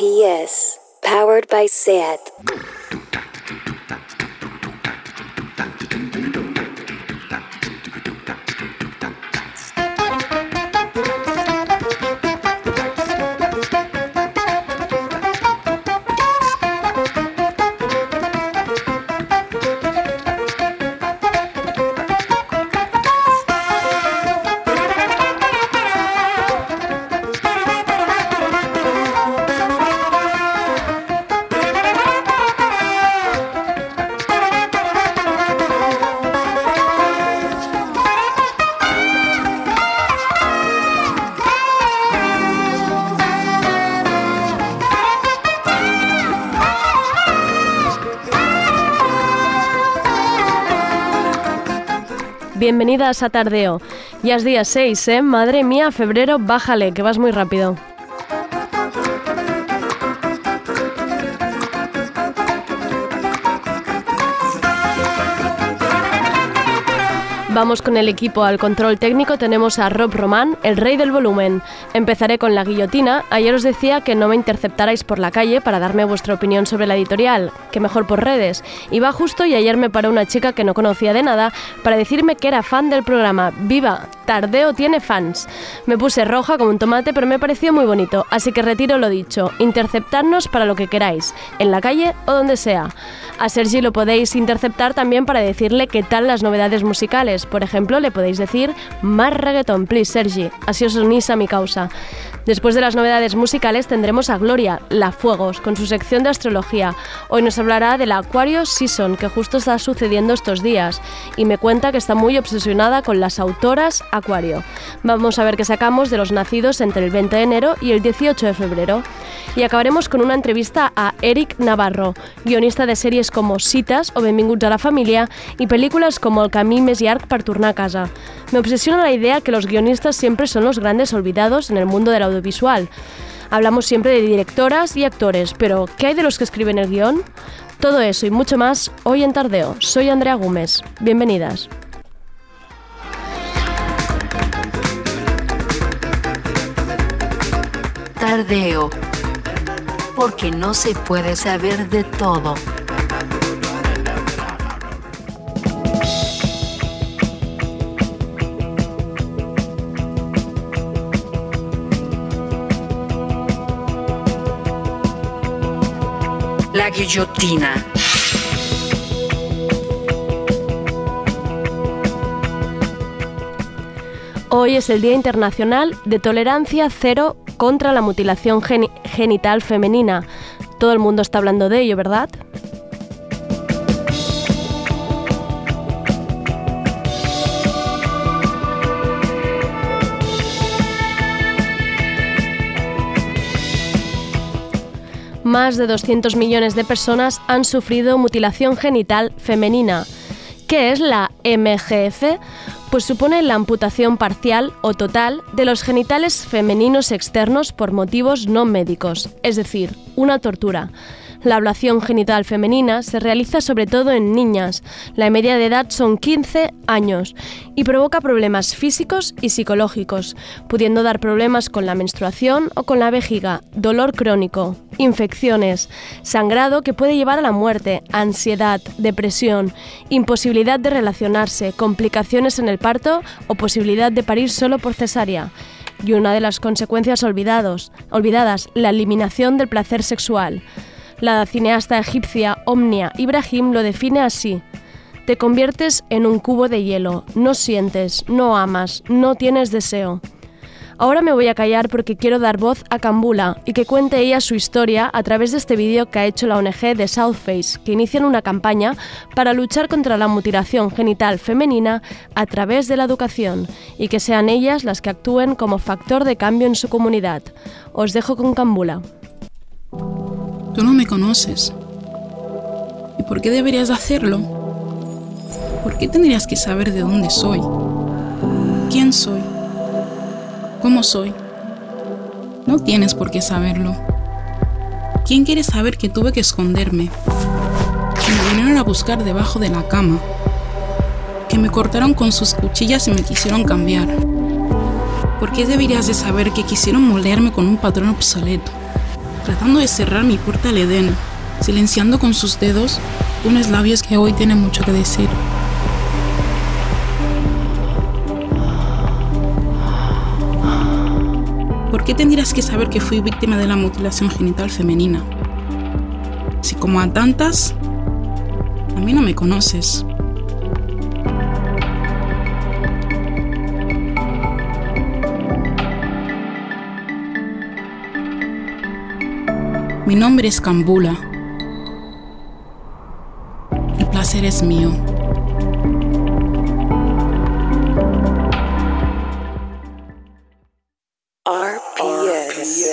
PS, powered by SAT. Bienvenidas a Tardeo. Ya es día 6, ¿eh? Madre mía, febrero, bájale, que vas muy rápido. Vamos con el equipo al control técnico. Tenemos a Rob Román, el rey del volumen. Empezaré con la guillotina. Ayer os decía que no me interceptarais por la calle para darme vuestra opinión sobre la editorial, que mejor por redes. Iba justo y ayer me paró una chica que no conocía de nada para decirme que era fan del programa. ¡Viva! Tardeo tiene fans. Me puse roja como un tomate, pero me pareció muy bonito, así que retiro lo dicho. Interceptarnos para lo que queráis, en la calle o donde sea. A Sergi lo podéis interceptar también para decirle qué tal las novedades musicales. Por ejemplo, le podéis decir más reggaeton, please, Sergi. Así os unís a mi causa. Después de las novedades musicales tendremos a Gloria, La Fuegos, con su sección de astrología. Hoy nos hablará del Aquario Season, que justo está sucediendo estos días, y me cuenta que está muy obsesionada con las autoras Acuario. Vamos a ver qué sacamos de los nacidos entre el 20 de enero y el 18 de febrero. Y acabaremos con una entrevista a Eric Navarro, guionista de series como Citas o Benvinguts a la Familia y películas como El camí més llarg per tornar a casa. Me obsesiona la idea que los guionistas siempre son los grandes olvidados en el mundo del audiovisual. Hablamos siempre de directoras y actores, pero ¿qué hay de los que escriben el guion? Todo eso y mucho más hoy en Tardeo. Soy Andrea Gómez. Bienvenidas. Tardeo. Porque no se puede saber de todo. Guillotina. Hoy es el Día Internacional de Tolerancia Cero contra la Mutilación geni- Genital Femenina. Todo el mundo está hablando de ello, ¿verdad? Más de 200 millones de personas han sufrido mutilación genital femenina. ¿Qué es la MGF? Pues supone la amputación parcial o total de los genitales femeninos externos por motivos no médicos, es decir, una tortura. La ablación genital femenina se realiza sobre todo en niñas. La media de edad son 15 años y provoca problemas físicos y psicológicos, pudiendo dar problemas con la menstruación o con la vejiga, dolor crónico, infecciones, sangrado que puede llevar a la muerte, ansiedad, depresión, imposibilidad de relacionarse, complicaciones en el parto o posibilidad de parir solo por cesárea. Y una de las consecuencias olvidados, olvidadas, la eliminación del placer sexual. La cineasta egipcia Omnia Ibrahim lo define así. Te conviertes en un cubo de hielo, no sientes, no amas, no tienes deseo. Ahora me voy a callar porque quiero dar voz a Kambula y que cuente ella su historia a través de este vídeo que ha hecho la ONG de South Face, que inician una campaña para luchar contra la mutilación genital femenina a través de la educación y que sean ellas las que actúen como factor de cambio en su comunidad. Os dejo con Kambula. Tú no me conoces. ¿Y por qué deberías hacerlo? ¿Por qué tendrías que saber de dónde soy? ¿Quién soy? ¿Cómo soy? No tienes por qué saberlo. ¿Quién quiere saber que tuve que esconderme? Que me vinieron a buscar debajo de la cama. Que me cortaron con sus cuchillas y me quisieron cambiar. ¿Por qué deberías de saber que quisieron molerme con un patrón obsoleto? Tratando de cerrar mi puerta al Edén, silenciando con sus dedos unos labios que hoy tienen mucho que decir. ¿Por qué tendrías que saber que fui víctima de la mutilación genital femenina? Si como a tantas, a mí no me conoces. Mi nombre es Cambula. El placer es mío. RPS.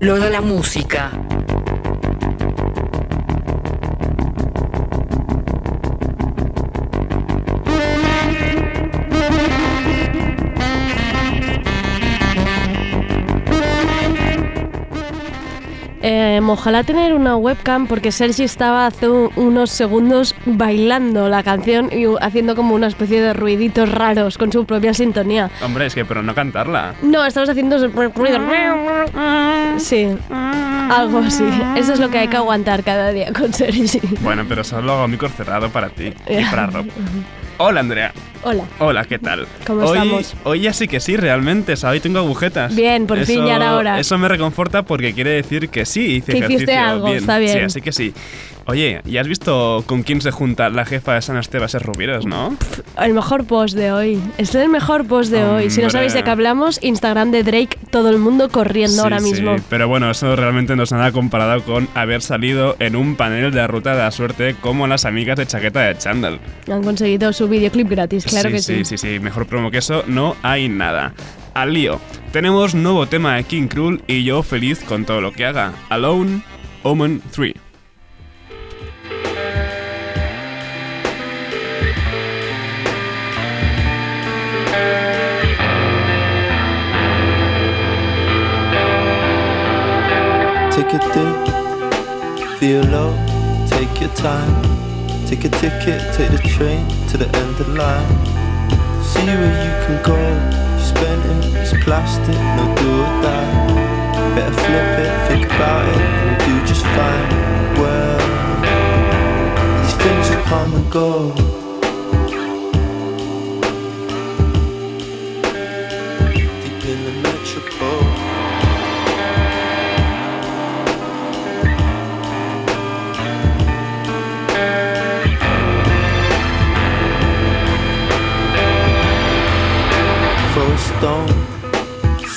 Lo de la música. Ojalá tener una webcam porque Sergi estaba hace un- unos segundos bailando la canción y haciendo como una especie de ruiditos raros con su propia sintonía. Hombre, es que, pero no cantarla. No, estabas haciendo ruido. Sí, algo así. Eso es lo que hay que aguantar cada día con Sergi. Bueno, pero solo hago micro cerrado para ti y para Rob. Hola, Andrea. Hola. Hola, ¿qué tal? ¿Cómo hoy, estamos? Hoy ya sí que sí, realmente. Hoy tengo agujetas. Bien, por fin, ya era hora. Eso me reconforta porque quiere decir que sí, hice Que hiciste algo, está bien. Sí, así que sí. Oye, ¿y has visto con quién se junta la jefa de San Esteban Rubiros, no? El mejor post de hoy. Es el mejor post de hoy. Si no sabéis de qué hablamos, Instagram de Drake, todo el mundo corriendo Sí, ahora sí, mismo. pero bueno, eso realmente no es nada comparado con haber salido en un panel de la ruta de la suerte como las amigas de chaqueta de Chandal. Han conseguido su videoclip gratis, claro sí, que sí, sí, sí, mejor promo que eso no hay nada. Al lío. Tenemos nuevo tema de King Krul y yo feliz con todo lo que haga. Alone, Omen 3. Take a dip, feel low, take your time. Take a ticket, take the train to the end of the line. See where you can go, spend it, it's plastic, no do or die. Better flip it, think about it, and do just fine. Well, these things will come and go.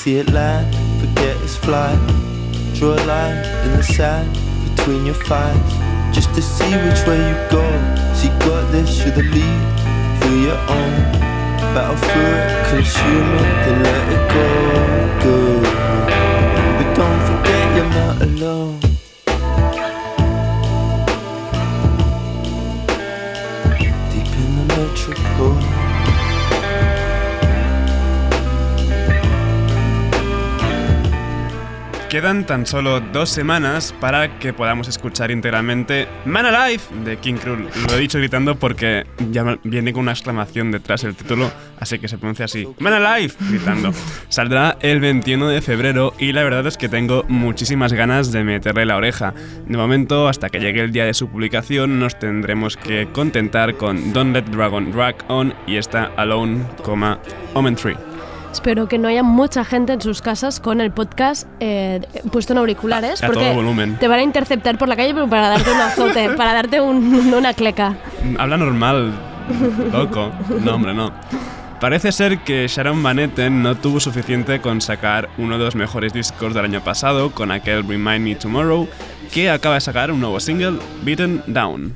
See it land, forget its flight. Draw a line in the sand between your thighs, just to see which way you go. See, got this, you're the lead, feel your own. Battle through it, consume it, then let it go. Good. Quedan tan solo dos semanas para que podamos escuchar íntegramente Man Alive de King Krul. Lo he dicho gritando porque ya viene con una exclamación detrás del título, así que se pronuncia así. Man Alive, gritando. Saldrá el 21 de febrero y la verdad es que tengo muchísimas ganas de meterle la oreja. De momento, hasta que llegue el día de su publicación, nos tendremos que contentar con Don't Let Dragon Drag On y esta Alone, Omen 3. Espero que no haya mucha gente en sus casas con el podcast eh, puesto en auriculares. A porque todo volumen. te van a interceptar por la calle pero para darte un azote, para darte un- una cleca. Habla normal, loco. No, hombre, no. Parece ser que Sharon Van Etten no tuvo suficiente con sacar uno de los mejores discos del año pasado con aquel Remind Me Tomorrow, que acaba de sacar un nuevo single, Beaten Down.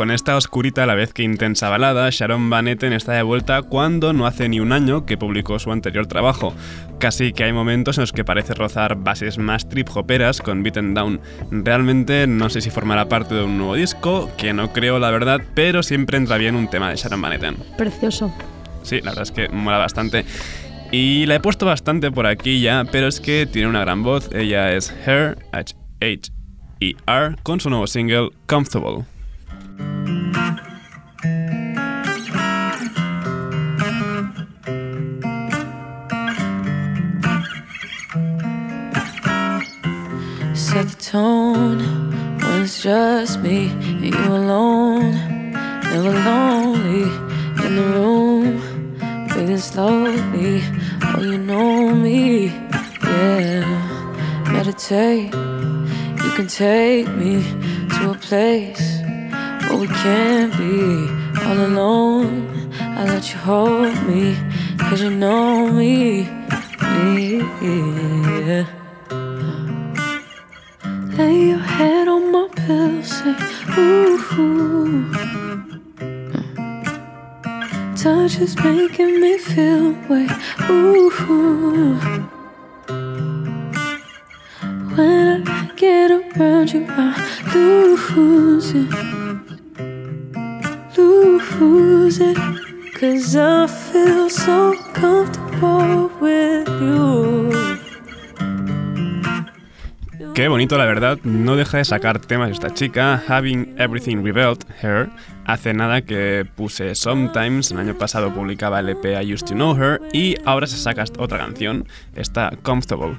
Con esta oscurita a la vez que intensa balada, Sharon Van Etten está de vuelta cuando no hace ni un año que publicó su anterior trabajo. Casi que hay momentos en los que parece rozar bases más trip hoperas con Beaten Down. Realmente no sé si formará parte de un nuevo disco, que no creo la verdad, pero siempre entra bien un tema de Sharon Van Etten. Precioso. Sí, la verdad es que mola bastante. Y la he puesto bastante por aquí ya, pero es que tiene una gran voz. Ella es Her, H-H-E-R, con su nuevo single Comfortable. Set the tone when it's just me and you alone. Never lonely in the room, breathing slowly. Oh, you know me, yeah. Meditate, you can take me to a place where we can't be all alone. I let you hold me, cause you know me, me, yeah. Lay your head on my pillow, say, ooh. Touch is making me feel away, ooh. When I get around you, I lose it, lose it. Cause I feel so comfortable with you. Qué bonito, la verdad. No deja de sacar temas esta chica. Having Everything Revealed Her. Hace nada que puse Sometimes. El año pasado publicaba el EP I Used to Know Her. Y ahora se saca otra canción. Está Comfortable.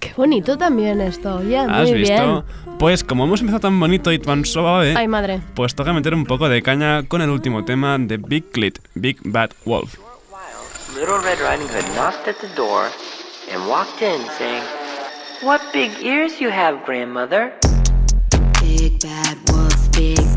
Qué bonito también esto, ya, ¿Has muy visto? bien. Pues como hemos empezado tan bonito y tan suave, Ay, madre. pues toca meter un poco de caña con el último tema de Big Clit, Big Bad Wolf. Little Red Riding Hood knocked at the door and walked in saying, What big ears you have, grandmother. Big bad wolf, big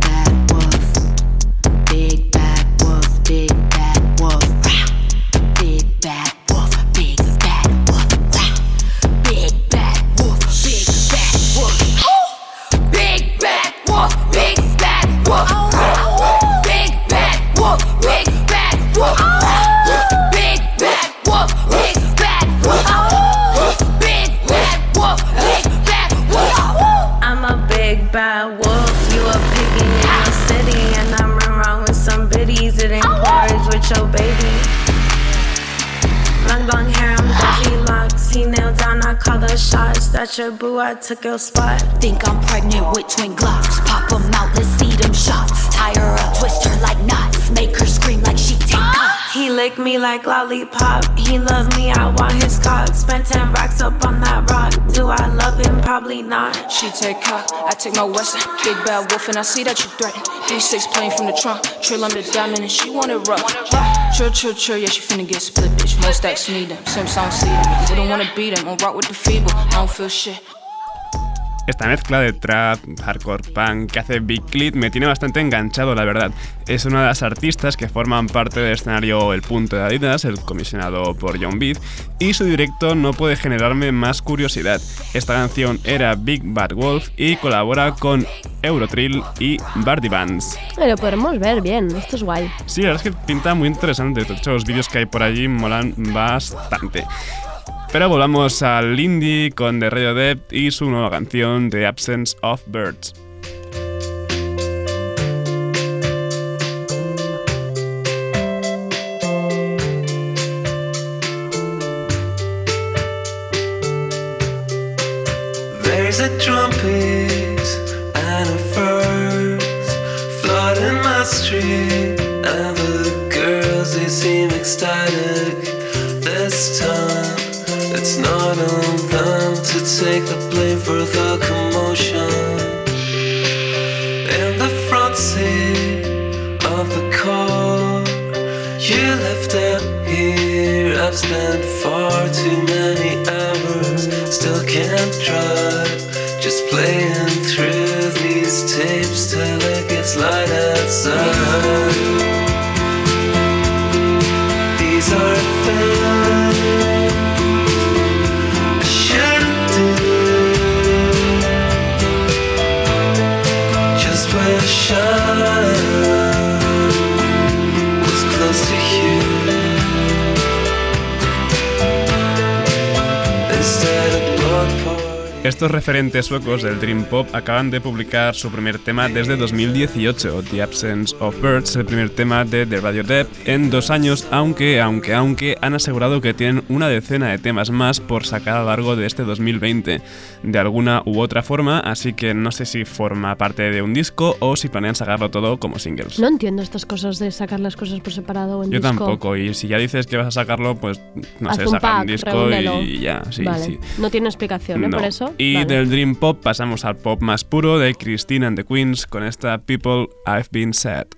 call the shots. That's your boo, I took your spot. Think I'm pregnant with twin glocks. Pop 'em out, let's see them shots. Tie her up, twist her like knots. Make her scream like she take cops. He lick me like lollipop. He love me, I want his cock. Spent 10 racks up on that rock. Do I love him? Probably not. She take cock, I take my Western. Big bad wolf, and I see that you threaten. D6 playing from the trunk. Trill on the diamond, and she want it rough. Chill, chill, chill, yeah, she finna get split, bitch. Most stacks need them, don't see them. Wouldn't wanna beat them, on rock with the feeble. I don't feel shit. Esta mezcla de trap, hardcore punk que hace Big Clit me tiene bastante enganchado, la verdad. Es una de las artistas que forman parte del escenario El Punto de Adidas, el comisionado por John Beat, y su directo no puede generarme más curiosidad. Esta canción era Big Bad Wolf y colabora con Eurotrill y Bardi Bands. Lo podremos ver bien, esto es guay. Sí, la verdad es que pinta muy interesante. De hecho, los vídeos que hay por allí molan bastante. Pero volvamos al indie con The Radiohead y su nueva canción The Absence of Birds. There's a trumpet and a first flooding my street, and the girls they seem ecstatic. This time, not on them to take the blame for the commotion. In the front seat of the car, you left out here. I've spent far too many hours, still can't drive. Just playing through these tapes till it gets light outside. Estos referentes suecos del Dream Pop acaban de publicar su primer tema desde 2018, The Absence of Birds, el primer tema de The Radio Dead en dos años, aunque, aunque, aunque han asegurado que tienen una decena de temas más por sacar a lo largo de este 2020, de alguna u otra forma, así que no sé si forma parte de un disco o si planean sacarlo todo como singles. No entiendo estas cosas de sacar las cosas por separado o en Yo disco. tampoco, y si ya dices que vas a sacarlo, pues no Haz sé, un saca un pack, disco reúnelo. y ya, sí, vale. sí. No tiene explicación, ¿eh? No. Por eso. Y Vale. del Dream Pop pasamos al pop más puro de Christine and the Queens con esta People I've Been Sad.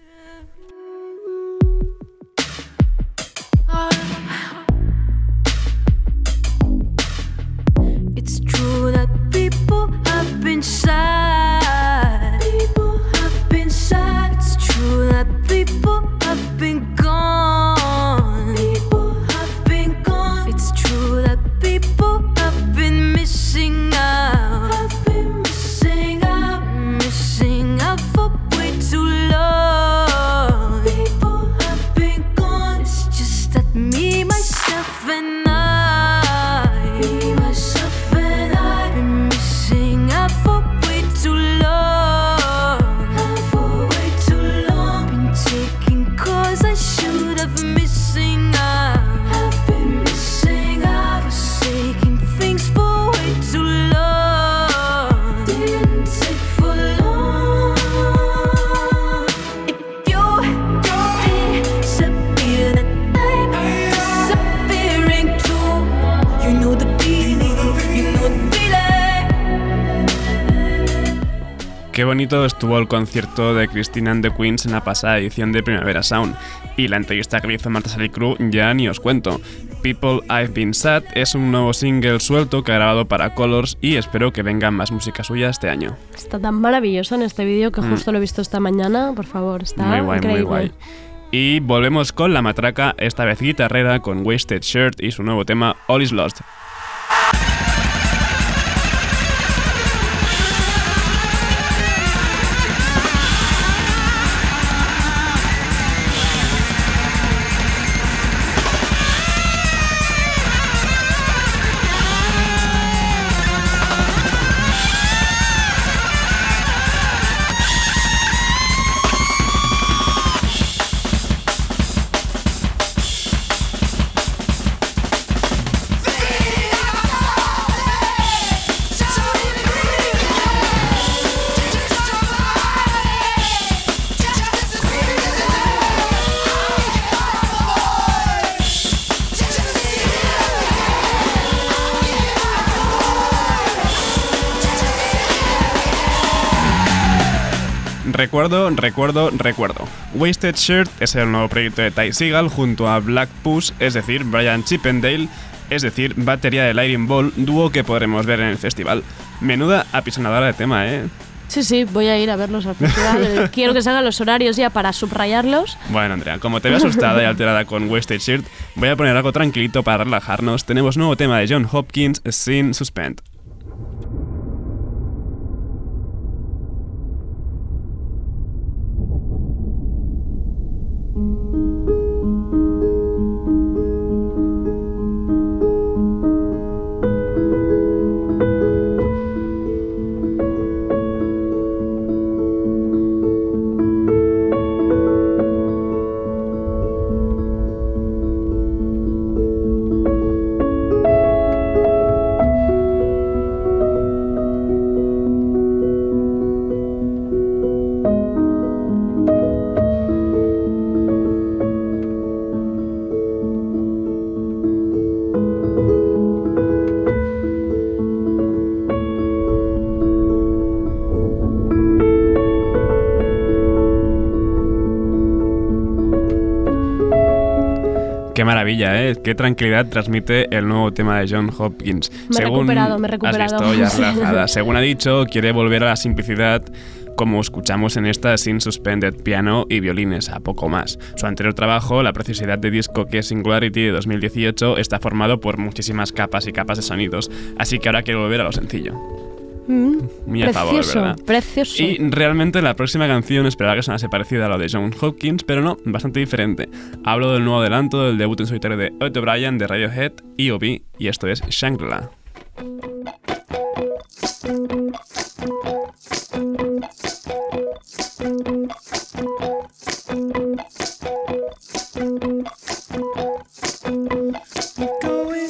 Estuvo el concierto de Christine and the Queens en la pasada edición de Primavera Sound. Y la entrevista que le hizo Marta Salicru ya ni os cuento. People I've Been Sad es un nuevo single suelto que ha grabado para Colors y espero que venga más música suya este año. Está tan maravilloso en este vídeo que Mm. justo lo he visto esta mañana. Por favor, está muy guay, increíble. muy guay. Y volvemos con la matraca, esta vez guitarrera con Wasted Shirt y su nuevo tema All Is Lost. Recuerdo, recuerdo, recuerdo. Wasted Shirt es el nuevo proyecto de Ty Seagal junto a Black Puss, es decir, Brian Chippendale, es decir, batería de Lightning Ball, dúo que podremos ver en el festival. Menuda apisonadora de tema, ¿eh? Sí, sí, voy a ir a verlos al festival. Quiero que salgan los horarios ya para subrayarlos. Bueno, Andrea, como te veo asustada y alterada con Wasted Shirt, voy a poner algo tranquilito para relajarnos. Tenemos nuevo tema de John Hopkins, Sin Suspend. Maravilla, ¿eh? Qué tranquilidad transmite el nuevo tema de John Hopkins. Me he recuperado, me he recuperado. Has visto, ya relajada. Según ha dicho, quiere volver a la simplicidad como escuchamos en esta sin suspended piano y violines, a poco más. Su anterior trabajo, La preciosidad de disco que es Singularity de 2018, está formado por muchísimas capas y capas de sonidos, así que ahora quiere volver a lo sencillo. Mm, Muy a favor, precioso, ¿verdad? precioso. Y realmente la próxima canción esperaba que sonase parecida a lo de John Hopkins, pero no, bastante diferente. Hablo del nuevo adelanto del debut en solitario de Otto Bryan de Radiohead, E.O.B. y esto es Shangri-La. Going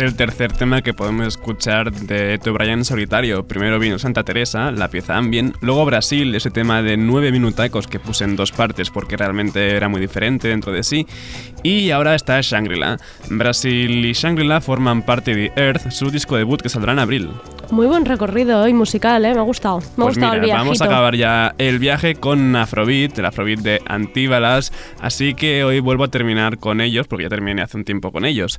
es el tercer tema que podemos escuchar de Ed O'Brien en solitario. Primero vino Santa Teresa, la pieza Ambient, luego Brasil, ese tema de nueve minutacos que puse en dos partes porque realmente era muy diferente dentro de sí, y ahora está Shangri-La. Brasil y Shangri-La forman parte de Earth, su disco debut que saldrá en abril. Muy buen recorrido hoy musical, ¿eh? Me ha gustado. Me ha Pues gustado mira, el viajito. vamos a acabar ya el viaje con Afrobeat, el Afrobeat de Antíbalas, así que hoy vuelvo a terminar con ellos, porque ya terminé hace un tiempo con ellos.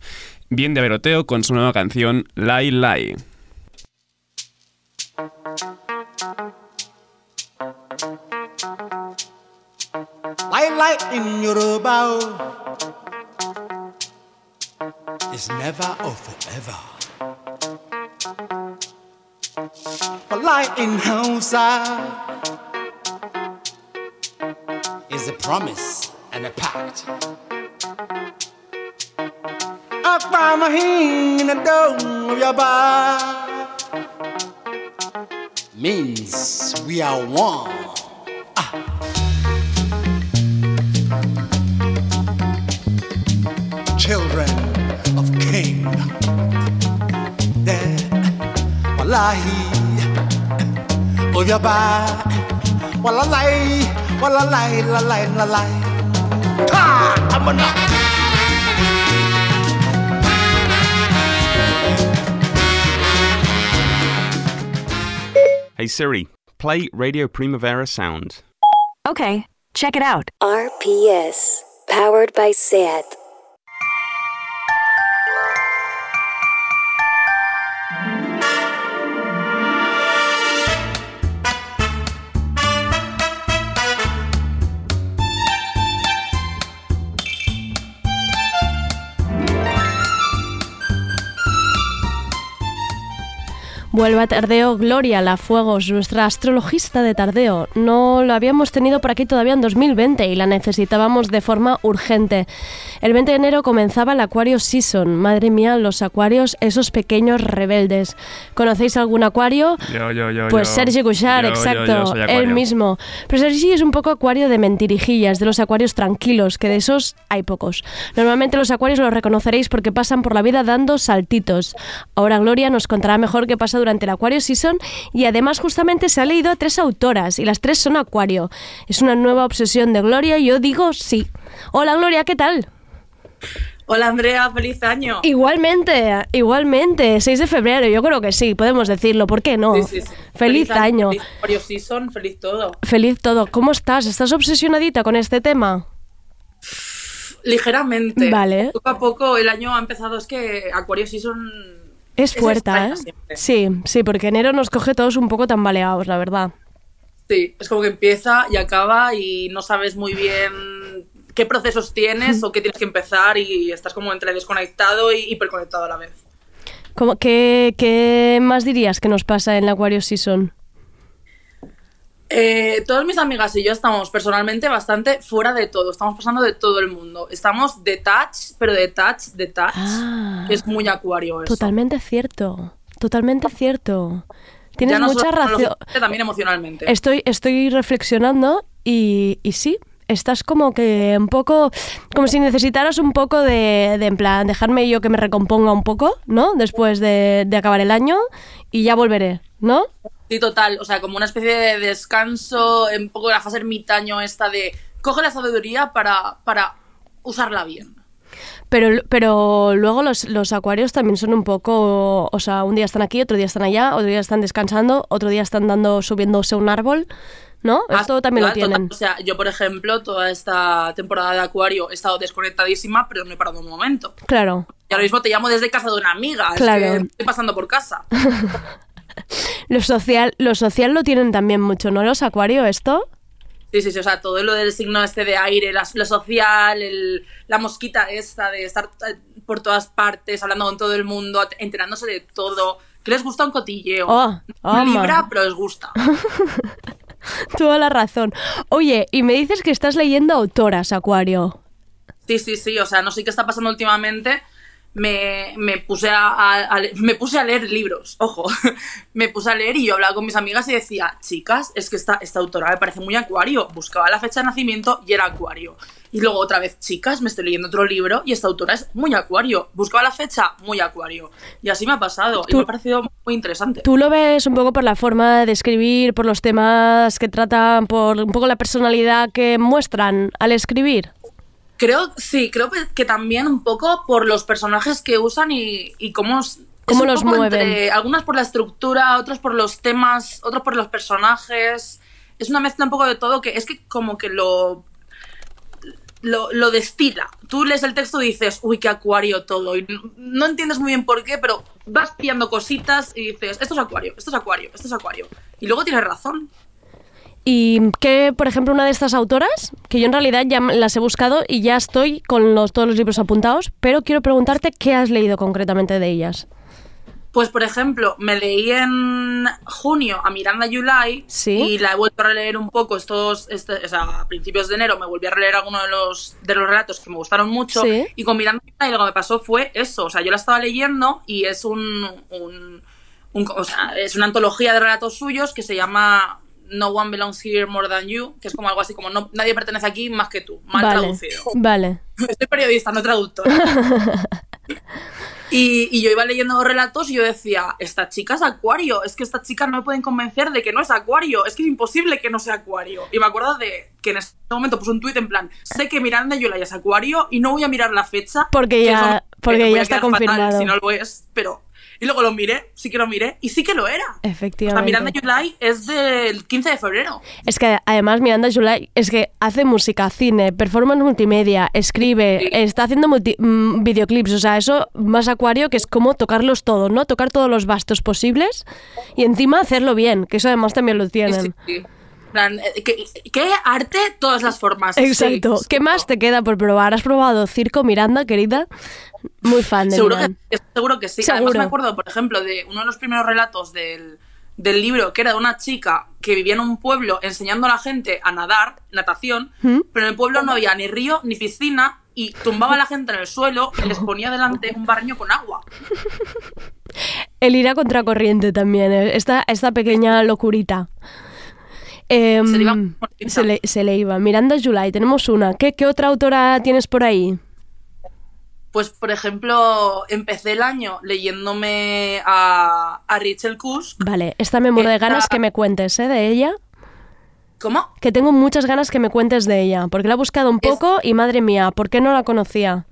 Bien de Beroteo con su nueva canción Lie Lie. Light, light in Yoruba. It's never or forever. But light in Hausa ah. is a promise and a pact. Akbamahin in the dome of your bar means we are one. Ah. children of King lahi of your la la. Ha! I'm a. Hey Siri, play Radio Primavera Sound. Okay, check it out. RPS, powered by SAT. Vuelve a Tardeo Gloria Lafuegos, nuestra astrologista de Tardeo. No lo habíamos tenido por aquí todavía en 2020 y la necesitábamos de forma urgente. El 20 de enero comenzaba el Acuario Season. Madre mía, los acuarios, esos pequeños rebeldes. ¿Conocéis algún acuario? Yo, yo, yo. Pues yo. Sergi Cushar, Yo, yo, exacto, yo soy él mismo. Pero Sergi es un poco acuario de mentirijillas, de los acuarios tranquilos, que de esos hay pocos. Normalmente los acuarios los reconoceréis porque pasan por la vida dando saltitos. Ahora Gloria nos contará mejor qué pasa durante el Acuario Season y además justamente se ha leído a tres autoras y las tres son acuario. Es una nueva obsesión de Gloria y yo digo sí. Hola Gloria, ¿qué tal? Hola Andrea, feliz año. Igualmente, igualmente, 6 de febrero, yo creo que sí, podemos decirlo, ¿por qué no? Sí, sí, sí. Feliz, año. Feliz Acuario Season, feliz todo. Feliz todo. ¿Cómo estás? ¿Estás obsesionadita con este tema? Ligeramente. Vale. Poco a poco el año ha empezado, es que Acuario Season Es fuerte, ¿eh? siempre. Sí, sí, porque enero nos coge todos un poco tambaleados, la verdad. Sí, es como que empieza y acaba y no sabes muy bien qué procesos tienes o qué tienes que empezar y estás como entre desconectado y hiperconectado a la vez. ¿Cómo- qué, qué más dirías que nos pasa en la Aquarius Season? Eh, todas mis amigas y yo estamos personalmente bastante fuera de todo, estamos pasando de todo el mundo. Estamos detached, pero detached, detached, Ah. es muy acuario eso. Totalmente cierto, totalmente cierto. Tienes no mucha razón. también emocionalmente. Estoy, estoy reflexionando y, y sí, estás como que un poco, como si necesitaras un poco de, de en plan, dejarme yo que me recomponga un poco, ¿no? Después de, de acabar el año y ya volveré, ¿no? Sí, total. O sea, como una especie de descanso, un poco la fase ermitaño esta de coge la sabiduría para, para usarla bien. Pero, pero luego los, los acuarios también son un poco, o sea, un día están aquí, otro día están allá, otro día están descansando, otro día están dando, subiéndose a un árbol, ¿no? Ah, Esto también lo total, tienen. total. O sea, yo, por ejemplo, toda esta temporada de Acuario he estado desconectadísima, pero no he parado un momento. Claro. Y ahora mismo te llamo desde casa de una amiga. Claro. Es que estoy pasando por casa. Lo social, lo social lo tienen también mucho, ¿no? Los acuarios, esto. Sí, sí, sí. O sea, todo lo del signo este de aire, la- lo social, el- la mosquita esta de estar eh, por todas partes, hablando con todo el mundo, enterándose de todo. Que les gusta un cotilleo. Oh, oh, libra, pero les gusta. Toda la razón. Oye, y me dices que estás leyendo autoras, Acuario. Sí, sí, sí. O sea, no sé qué está pasando últimamente. Me, me puse a, a- a le- me puse a leer libros, ojo. me puse a leer y yo hablaba con mis amigas y decía, chicas, es que esta, esta autora me parece muy acuario. Buscaba la fecha de nacimiento y era acuario. Y luego otra vez, chicas, me estoy leyendo otro libro y esta autora es muy acuario. Buscaba la fecha, muy acuario. Y así me ha pasado. Y me ha parecido muy interesante. Tú lo ves un poco por la forma de escribir, por los temas que tratan, por un poco la personalidad que muestran al escribir. Creo, sí, creo que, también un poco por los personajes que usan y, y cómo, Cómo los mueven. entre- algunas por la estructura, otros por los temas, otros por los personajes. Es una mezcla un poco de todo que es que como que lo, lo, lo destila. Tú lees el texto y dices, uy, qué acuario todo. Y no, no entiendes muy bien por qué, pero vas pillando cositas y dices, esto es acuario, esto es acuario, esto es acuario. Y luego tienes razón. Y que, por ejemplo, una de estas autoras, que yo en realidad ya las he buscado y ya estoy con los, todos los libros apuntados, pero quiero preguntarte qué has leído concretamente de ellas. Pues, por ejemplo, me leí en junio a Miranda July Sí. y la he vuelto a releer un poco estos, este- o sea, a principios de enero me volví a releer algunos de los, de los relatos que me gustaron mucho Sí. y con Miranda July lo que me pasó fue eso, o sea, yo la estaba leyendo y es un, un- un- o sea, es una antología de relatos suyos que se llama No One Belongs Here More Than You, que es como algo así como no, nadie pertenece aquí más que tú, mal vale. traducido. Vale. Soy periodista, no traductor. Y, y yo iba leyendo relatos y yo decía, esta chica es acuario, es que esta chica no me pueden convencer de que no es acuario, es que es imposible que no sea acuario. Y me acuerdo de que en ese momento puse un tuit en plan, sé que Miranda Yolaya es acuario y no voy a mirar la fecha. Porque que ya- porque ya está quedar fatal confirmado. Si no lo es, pero... Y luego lo miré, sí que lo miré, y sí que lo era. O sea, Efectivamente. Miranda Yolai es del 15 de febrero. Es que además Miranda July es que hace música, cine, performance multimedia, escribe, está haciendo multi- mm, videoclips, o sea, eso más acuario que es como tocarlos todos, ¿no? Tocar todos los bastos posibles y encima hacerlo bien, que eso además también lo tienen. Sí. En plan, eh, ¿qué, qué arte? Todas las formas. Exacto. Sí. ¿Qué más te queda por probar? ¿Has probado Circo Miranda, querida? Muy fan de Seguro Miranda. que, seguro que sí. Seguro. Además me acuerdo, por ejemplo, de uno de los primeros relatos del, del libro, que era de una chica que vivía en un pueblo enseñando a la gente a nadar, natación, ¿Mm? pero en el pueblo no había ni río ni piscina y tumbaba a la gente en el suelo y les ponía delante un barreño con agua. El ir a contracorriente también, eh, esta, esta pequeña locurita. Em, Se le iba se le, se le iba. Miranda July, tenemos una. ¿Qué, ¿Qué otra autora tienes por ahí? Pues, por ejemplo, empecé el año leyéndome a, a Rachel Kusk. Vale, esta me muero de ganas que me cuentes, ¿eh? De ella. ¿Cómo? Que tengo muchas ganas que me cuentes de ella, porque la he buscado un poco y madre mía, ¿por qué no la conocía?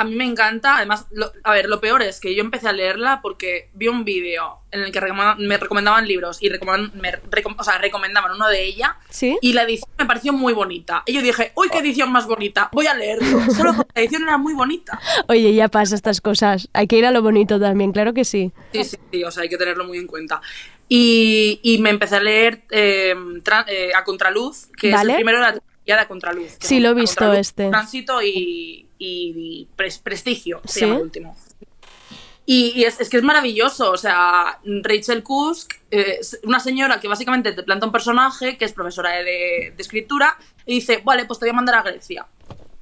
A mí me encanta, además, lo- a ver, lo peor es que yo empecé a leerla porque vi un vídeo en el que me recomendaban libros y recomendaban, me recom- o sea, recomendaban uno de ella ¿Sí? y la edición me pareció muy bonita. Y yo dije, uy, qué edición más bonita, voy a leerlo. Solo porque la edición era muy bonita. Oye, ya pasa estas cosas. Hay que ir a lo bonito también, claro que sí. Sí, sí, sí, o sea, hay que tenerlo muy en cuenta. Y, y me empecé a leer eh, tra- eh, A Contraluz, que Vale. es el primero de la trilogía de A Contraluz. Sí, lo he visto este. Tránsito y, y Pres- Prestigio, se Sí. llama el último. Y, y es, es que es maravilloso, o sea, Rachel Kusk eh, es una señora que básicamente te planta un personaje que es profesora de, de escritura y dice, vale, pues te voy a mandar a Grecia.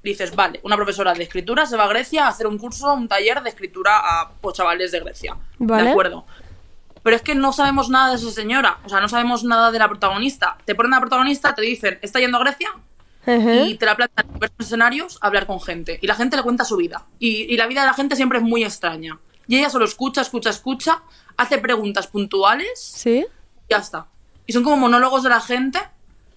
Dices, vale, una profesora de escritura se va a Grecia a hacer un curso, un taller de escritura a pues, chavales de Grecia. Vale. De acuerdo. Pero es que no sabemos nada de esa señora, o sea, no sabemos nada de la protagonista. Te ponen a la protagonista, te dicen, ¿está yendo a Grecia? Y te la plantan en diversos escenarios a hablar con gente. Y la gente le cuenta su vida. Y, y la vida de la gente siempre es muy extraña. Y ella solo escucha, escucha, escucha, hace preguntas puntuales ¿Sí? y ya está. Y son como monólogos de la gente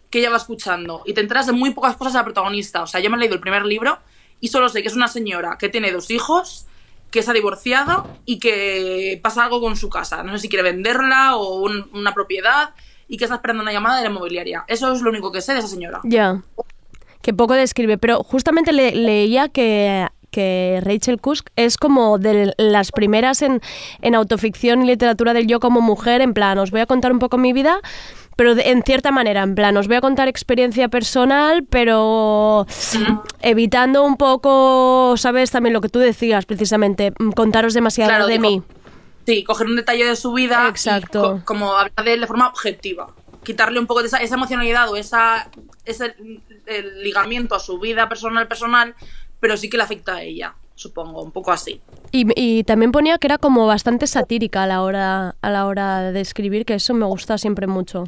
que ella va escuchando. Y te enteras de muy pocas cosas de la protagonista. O sea, yo me he leído el primer libro Y solo sé que es una señora que tiene dos hijos, que se ha divorciado y que pasa algo con su casa. No sé si quiere venderla o un- una propiedad y que está esperando una llamada de la inmobiliaria. Eso es lo único que sé de esa señora. Ya. Que poco describe, pero justamente le- leía que, que Rachel Cusk es como de las primeras en, en autoficción y literatura del yo como mujer, en plan, os voy a contar un poco mi vida, pero de- en cierta manera, en plan, os voy a contar experiencia personal, pero evitando un poco, ¿sabes? También lo que tú decías, precisamente, mm, contaros demasiado Claro, de mí. Sí, coger un detalle de su vida Exacto. co- como hablar de él de forma objetiva. Quitarle un poco de esa, esa emocionalidad o esa, ese el ligamiento a su vida personal personal, pero sí que le afecta a ella, supongo, un poco así. Y, y también ponía que era como bastante satírica a la hora, a la hora de escribir, que eso me gusta siempre mucho.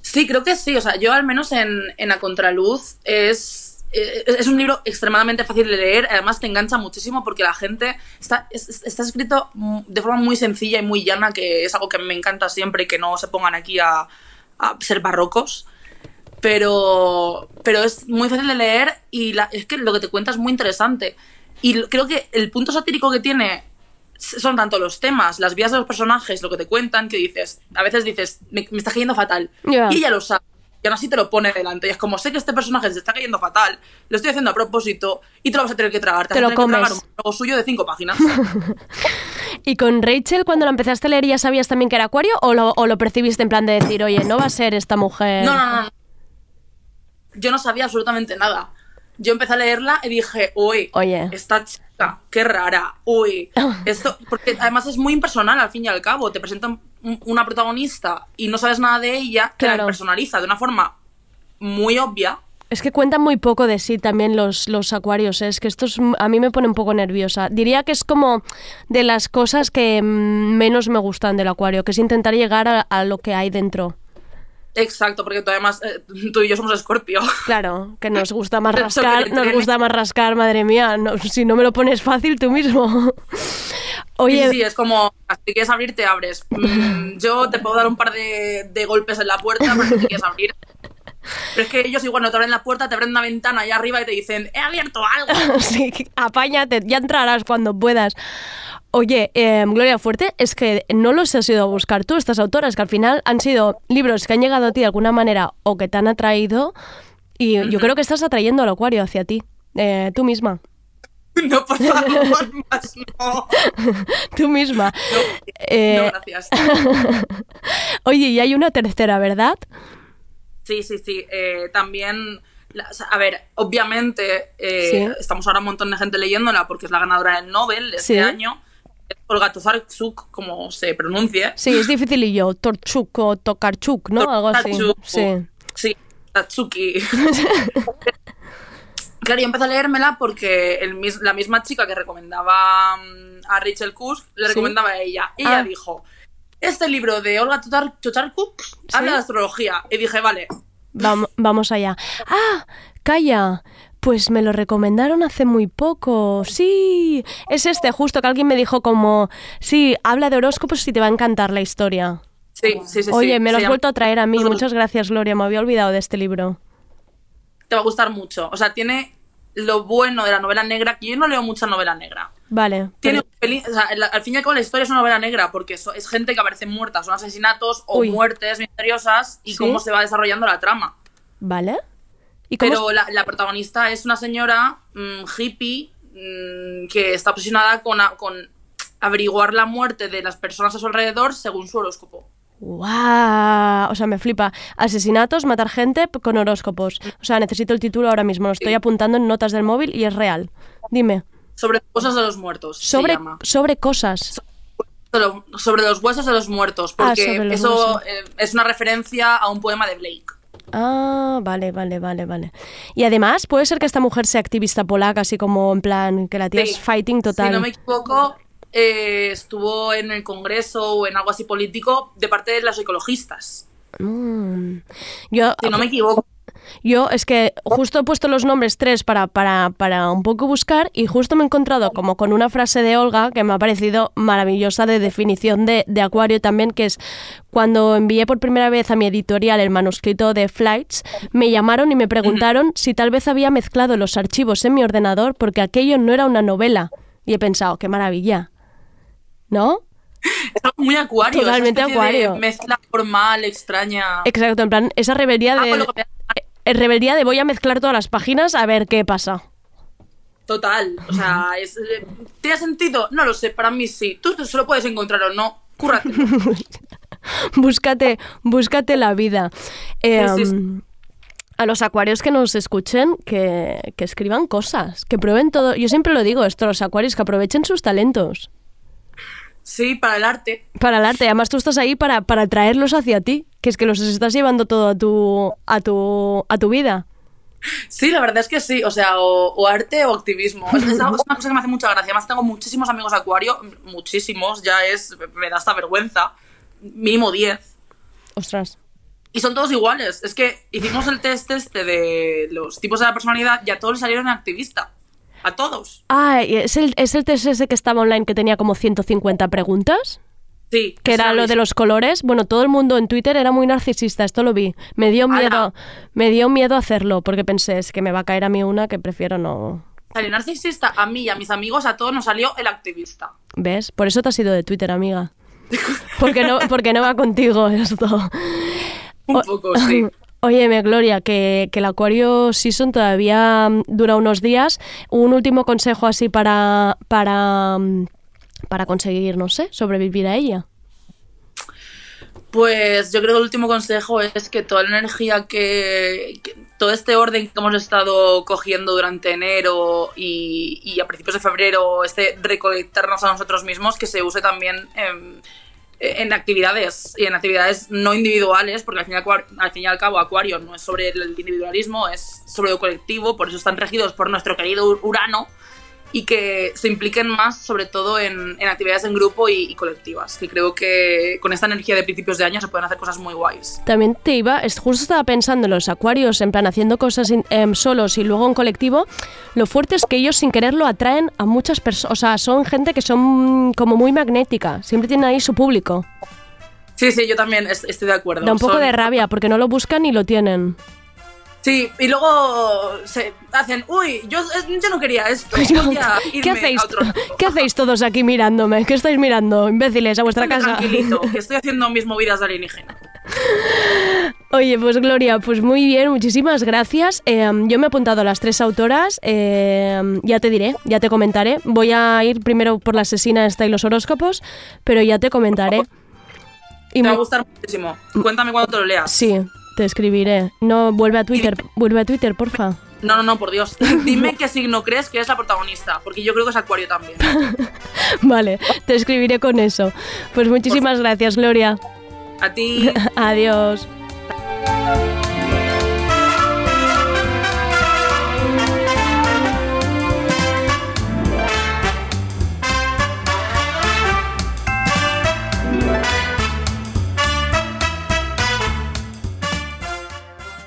Sí, creo que sí. O sea, yo al menos en, en A Contraluz es, eh, es un libro extremadamente fácil de leer. Además, te engancha muchísimo porque la gente está, es- está escrito de forma muy sencilla y muy llana, que es algo que me encanta siempre y que no se pongan aquí a, a ser barrocos. Pero, pero es muy fácil de leer y la- es que lo que te cuenta es muy interesante. Y creo que el punto satírico que tiene son tanto los temas, las vidas de los personajes, lo que te cuentan, que dices, a veces dices, me, me está cayendo fatal. Ya. Y ella lo sabe. Y aún así te lo pone delante. Y es como, sé que este personaje se está cayendo fatal, lo estoy haciendo a propósito y te lo vas a tener que tragar. Te vas a lo tener que tragar comes. un suyo de cinco páginas. ¿Y con Rachel, cuando la empezaste a leer, ya sabías también que era acuario o lo, o lo percibiste en plan de decir, oye, no va a ser esta mujer? No, no, no. Yo no sabía absolutamente nada. Yo empecé a leerla y dije, uy, Oye. esta chica, qué rara, uy, esto, porque además es muy impersonal al fin y al cabo, te presentan un- una protagonista y no sabes nada de ella, que Claro. la personaliza de una forma muy obvia. Es que cuentan muy poco de sí también los, los acuarios, ¿eh? es que esto es- a mí me pone un poco nerviosa. Diría que es como de las cosas que mm, menos me gustan del acuario, que es intentar llegar a, a lo que hay dentro. Exacto, porque tú además, eh, tú y yo somos Escorpio. Claro, que nos gusta más rascar, nos gusta más rascar, madre mía, no- si no me lo pones fácil tú mismo. Oye, Sí, sí, es como, si quieres abrir, te abres. Mm, yo te puedo dar un par de, de golpes en la puerta, pero si quieres abrir. Pero es que ellos igual no te abren la puerta, te abren una ventana allá arriba y te dicen, he abierto algo. sí, apáñate, ya entrarás cuando puedas. Oye, eh, Gloria Fuerte, es que no los has ido a buscar tú, estas autoras, que al final han sido libros que han llegado a ti de alguna manera o que te han atraído, y yo creo que estás atrayendo al acuario hacia ti, eh, tú misma. No, por favor, más no. Tú misma. Eh, No, gracias. Oye, y hay una tercera, ¿verdad? Sí, sí, sí. eh, también, la- a ver, obviamente eh, Sí. estamos ahora un montón de gente leyéndola porque es la ganadora del Nobel de este año. Olga Tokarczuk, como se pronuncie. Sí, es difícil y yo, Torchuk o Tokarchuk, ¿no? Algo así. Sí. Sí, Tatsuki. claro, yo empecé a leérmela porque el la misma chica que recomendaba mm, a Rachel Kusk le Sí. recomendaba a ella. Y ella Ah. dijo, este libro de Olga Tokarczuk habla de astrología. Y dije, vale, Vam- vamos allá. Ah, calla. Pues me lo recomendaron hace muy poco. Sí, es este justo que alguien me dijo como, sí, habla de horóscopos y te va a encantar la historia. sí, sí, sí. Oye, sí, me lo has llama- vuelto a traer a mí. Muchas gracias, Gloria. Me había olvidado de este libro. Te va a gustar mucho. O sea, tiene lo bueno de la novela negra, que yo no leo mucha novela negra. Vale. Tiene pero- un o sea, al fin y al cabo la historia es una novela negra porque so- es gente que aparece muerta, son asesinatos o Uy. muertes misteriosas y ¿Sí? cómo se va desarrollando la trama. Vale. ¿Y cómo Pero la, la protagonista es una señora mm, hippie mm, que está obsesionada con, con averiguar la muerte de las personas a su alrededor según su horóscopo. ¡Guau! O sea, me flipa. Asesinatos, matar gente con horóscopos. O sea, necesito el título ahora mismo. Lo estoy apuntando en notas del móvil y es real. Dime. Sobre cosas de los muertos. se Sobre, llama. sobre cosas. Sobre lo- sobre los huesos de los muertos. Ah, Porque los eso eh, es una referencia a un poema de Blake. Ah, vale, vale, vale, vale. Y además, puede ser que esta mujer sea activista polaca, así como en plan, que la tía Sí. es fighting total. Si no me equivoco, eh, estuvo en el Congreso o en algo así político de parte de los ecologistas. Mm. Yo, Si no me equivoco. Yo es que justo he puesto los nombres tres para, para, para un poco buscar y justo me he encontrado como con una frase de Olga que me ha parecido maravillosa de definición de, de acuario también, que es cuando envié por primera vez a mi editorial el manuscrito de Flights, me llamaron y me preguntaron si tal vez había mezclado los archivos en mi ordenador porque aquello no era una novela. Y he pensado, qué maravilla. ¿No? Es algo muy acuario. Totalmente acuario. mezcla formal, extraña. Exacto, en plan, esa rebeldía Ah, de, con lo que eh, rebeldía de voy a mezclar todas las páginas a ver qué pasa. Total. O sea, es, eh, ¿tiene sentido? No lo sé, para mí sí. Tú se lo puedes encontrar o no. Cúrrate. búscate, búscate la vida. Eh, Sí, sí, sí. um, A los acuarios que nos escuchen, que, que escriban cosas, que prueben todo. Yo siempre lo digo esto, los acuarios, que aprovechen sus talentos Sí, para el arte. para el arte. Además, tú estás ahí para, para traerlos hacia ti, que es que los estás llevando todo a tu, a tu, a tu vida. Sí, la verdad es que sí. O sea, o, o arte o activismo. Es, es algo- es una cosa que me hace mucha gracia. Además, tengo muchísimos amigos acuario. Muchísimos. Ya es. Me da hasta vergüenza. Mínimo 10. Ostras. Y son todos iguales. Es que hicimos el test este de los tipos de la personalidad y a todos les salieron activista. A todos. Ah, ¿y ¿es el, ¿es el test ese que estaba online que tenía como 150 preguntas? Sí. Que era lo de los colores. Bueno, todo el mundo en Twitter era muy narcisista, esto lo vi. Me dio miedo, me dio miedo hacerlo, porque pensé, es que me va a caer a mí una que prefiero no. Salió narcisista a mí y a mis amigos, a todos nos salió el activista. ¿Ves? Por eso te has ido de Twitter, amiga. Porque no, porque no va contigo esto. Un poco, sí. Óyeme, Gloria, que, el Acuario Season todavía mm, dura unos días. Un último consejo así para, para, mm, para conseguir, no sé, sobrevivir a ella. Pues yo creo que el último consejo es que toda la energía que, todo este orden que hemos estado cogiendo durante enero y, y a principios de febrero, este recolectarnos a nosotros mismos, que se use también en, en actividades y en actividades no individuales, porque al fin, y al, al cabo Acuario no es sobre el individualismo, es sobre lo colectivo, por eso están regidos por nuestro querido Ur- Urano y que se impliquen más sobre todo en, en actividades en grupo y, y colectivas, que creo que con esta energía de principios de año se pueden hacer cosas muy guays. También te iba, es- justo estaba pensando en los acuarios, en plan haciendo cosas in- em, solos y luego en colectivo. Lo fuerte es que ellos sin quererlo atraen a muchas personas, o sea, son gente que son como muy magnética, siempre tienen ahí su público. Sí, sí, yo también est- estoy de acuerdo. Da un poco Son- de rabia porque no lo buscan y lo tienen. Sí, y luego se hacen, uy, yo, eh, yo no quería esto, a irme ¿Qué hacéis, a otro lado". ¿Qué hacéis todos aquí mirándome? ¿Qué estáis mirando, imbéciles, a vuestra casa? Tranquilito, que estoy haciendo mis movidas de alienígena. Oye, pues Gloria, pues muy bien, muchísimas gracias. Eh, yo me he apuntado a las tres autoras, eh, ya te diré, ya te comentaré. Voy a ir primero por la asesina esta y los horóscopos, pero ya te comentaré. Y Te va a gustar muchísimo. Cuéntame cuando te lo leas. Sí, te escribiré. No, vuelve a Twitter, vuelve a Twitter, porfa. No, no, no, por Dios. Dime qué signo crees que es la protagonista, porque yo creo que es Acuario también. Vale, te escribiré con eso. Pues muchísimas gracias, Gloria. A ti. Adiós.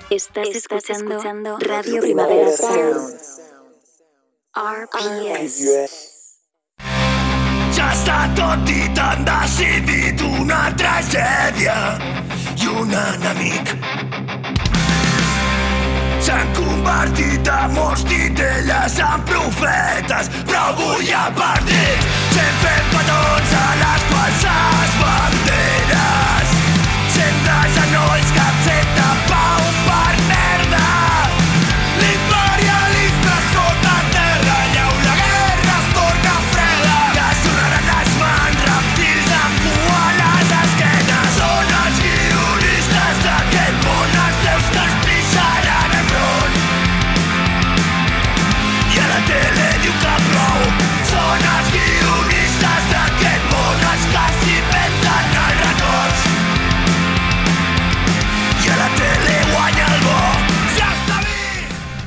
Estás, escuchando, Radio Primavera Sound. RPS. Ja està tot i t'han decidit una tragèdia i un enemic. S'han convertit a molts titelles en profetes, però avui a partir sent fent petons a les falses banderes. Sent de genolls capseta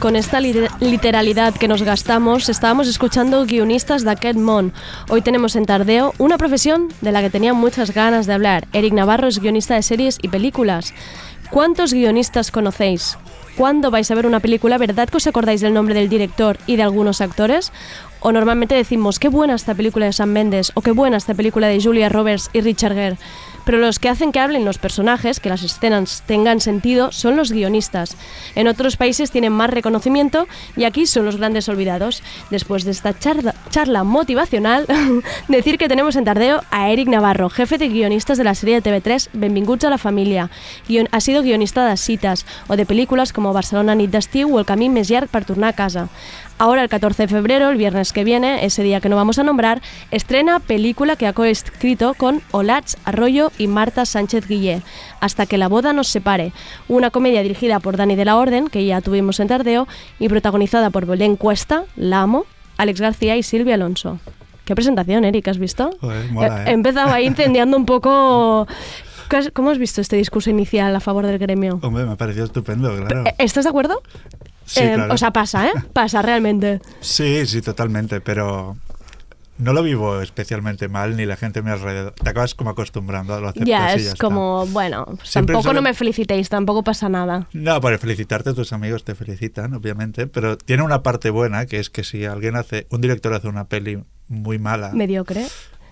Con esta li- literalidad que nos gastamos, estábamos escuchando guionistas de Aquest Mon. Hoy tenemos en Tardeo una profesión de la que tenía muchas ganas de hablar. Eric Navarro es guionista de series y películas. ¿Cuántos guionistas conocéis? cuando vais a ver una película, ¿verdad que os acordáis del nombre del director y de algunos actores? O normalmente decimos, qué buena esta película de Sam Mendes, o qué buena esta película de Julia Roberts y Richard Gere. Pero los que hacen que hablen los personajes, que las escenas tengan sentido, son los guionistas. En otros países tienen más reconocimiento y aquí son los grandes olvidados. Después de esta charla, motivacional, decir que tenemos en Tardeo a Eric Navarro, jefe de guionistas de la serie de TV3 Benvinguts a la Familia. Ha sido guionista de citas o de películas como Barcelona Nit d'Estiu o El camí més llarg per tornar casa. Ahora, el 14 de febrero, el viernes que viene, ese día que no vamos a nombrar, estrena película que ha coescrito con Olats Arroyo y Marta Sánchez Guillé, Hasta que la boda nos separe, una comedia dirigida por Dani de la Orden, que ya tuvimos en Tardeo, y protagonizada por Belén Cuesta, La Amo, Alex García y Silvia Alonso. Qué presentación, Eric, ¿has visto? Joder, mola, ¿eh? He empezado ahí incendiando un poco... ¿Qué has- ¿Cómo has visto este discurso inicial a favor del gremio? Hombre, me ha parecido estupendo, claro. Eh, ¿Estás de acuerdo? Sí, Eh, claro. O sea, pasa, ¿eh? Pasa realmente. Sí, sí, totalmente, pero no lo vivo especialmente mal ni la gente a mi alrededor. Te acabas como acostumbrando, lo aceptas Ya, y es está. como, bueno, pues tampoco no me felicitéis, tampoco pasa nada. No, por felicitarte, tus amigos te felicitan, obviamente, pero tiene una parte buena, que es que si alguien hace, un director hace una peli muy mala, Mediocre.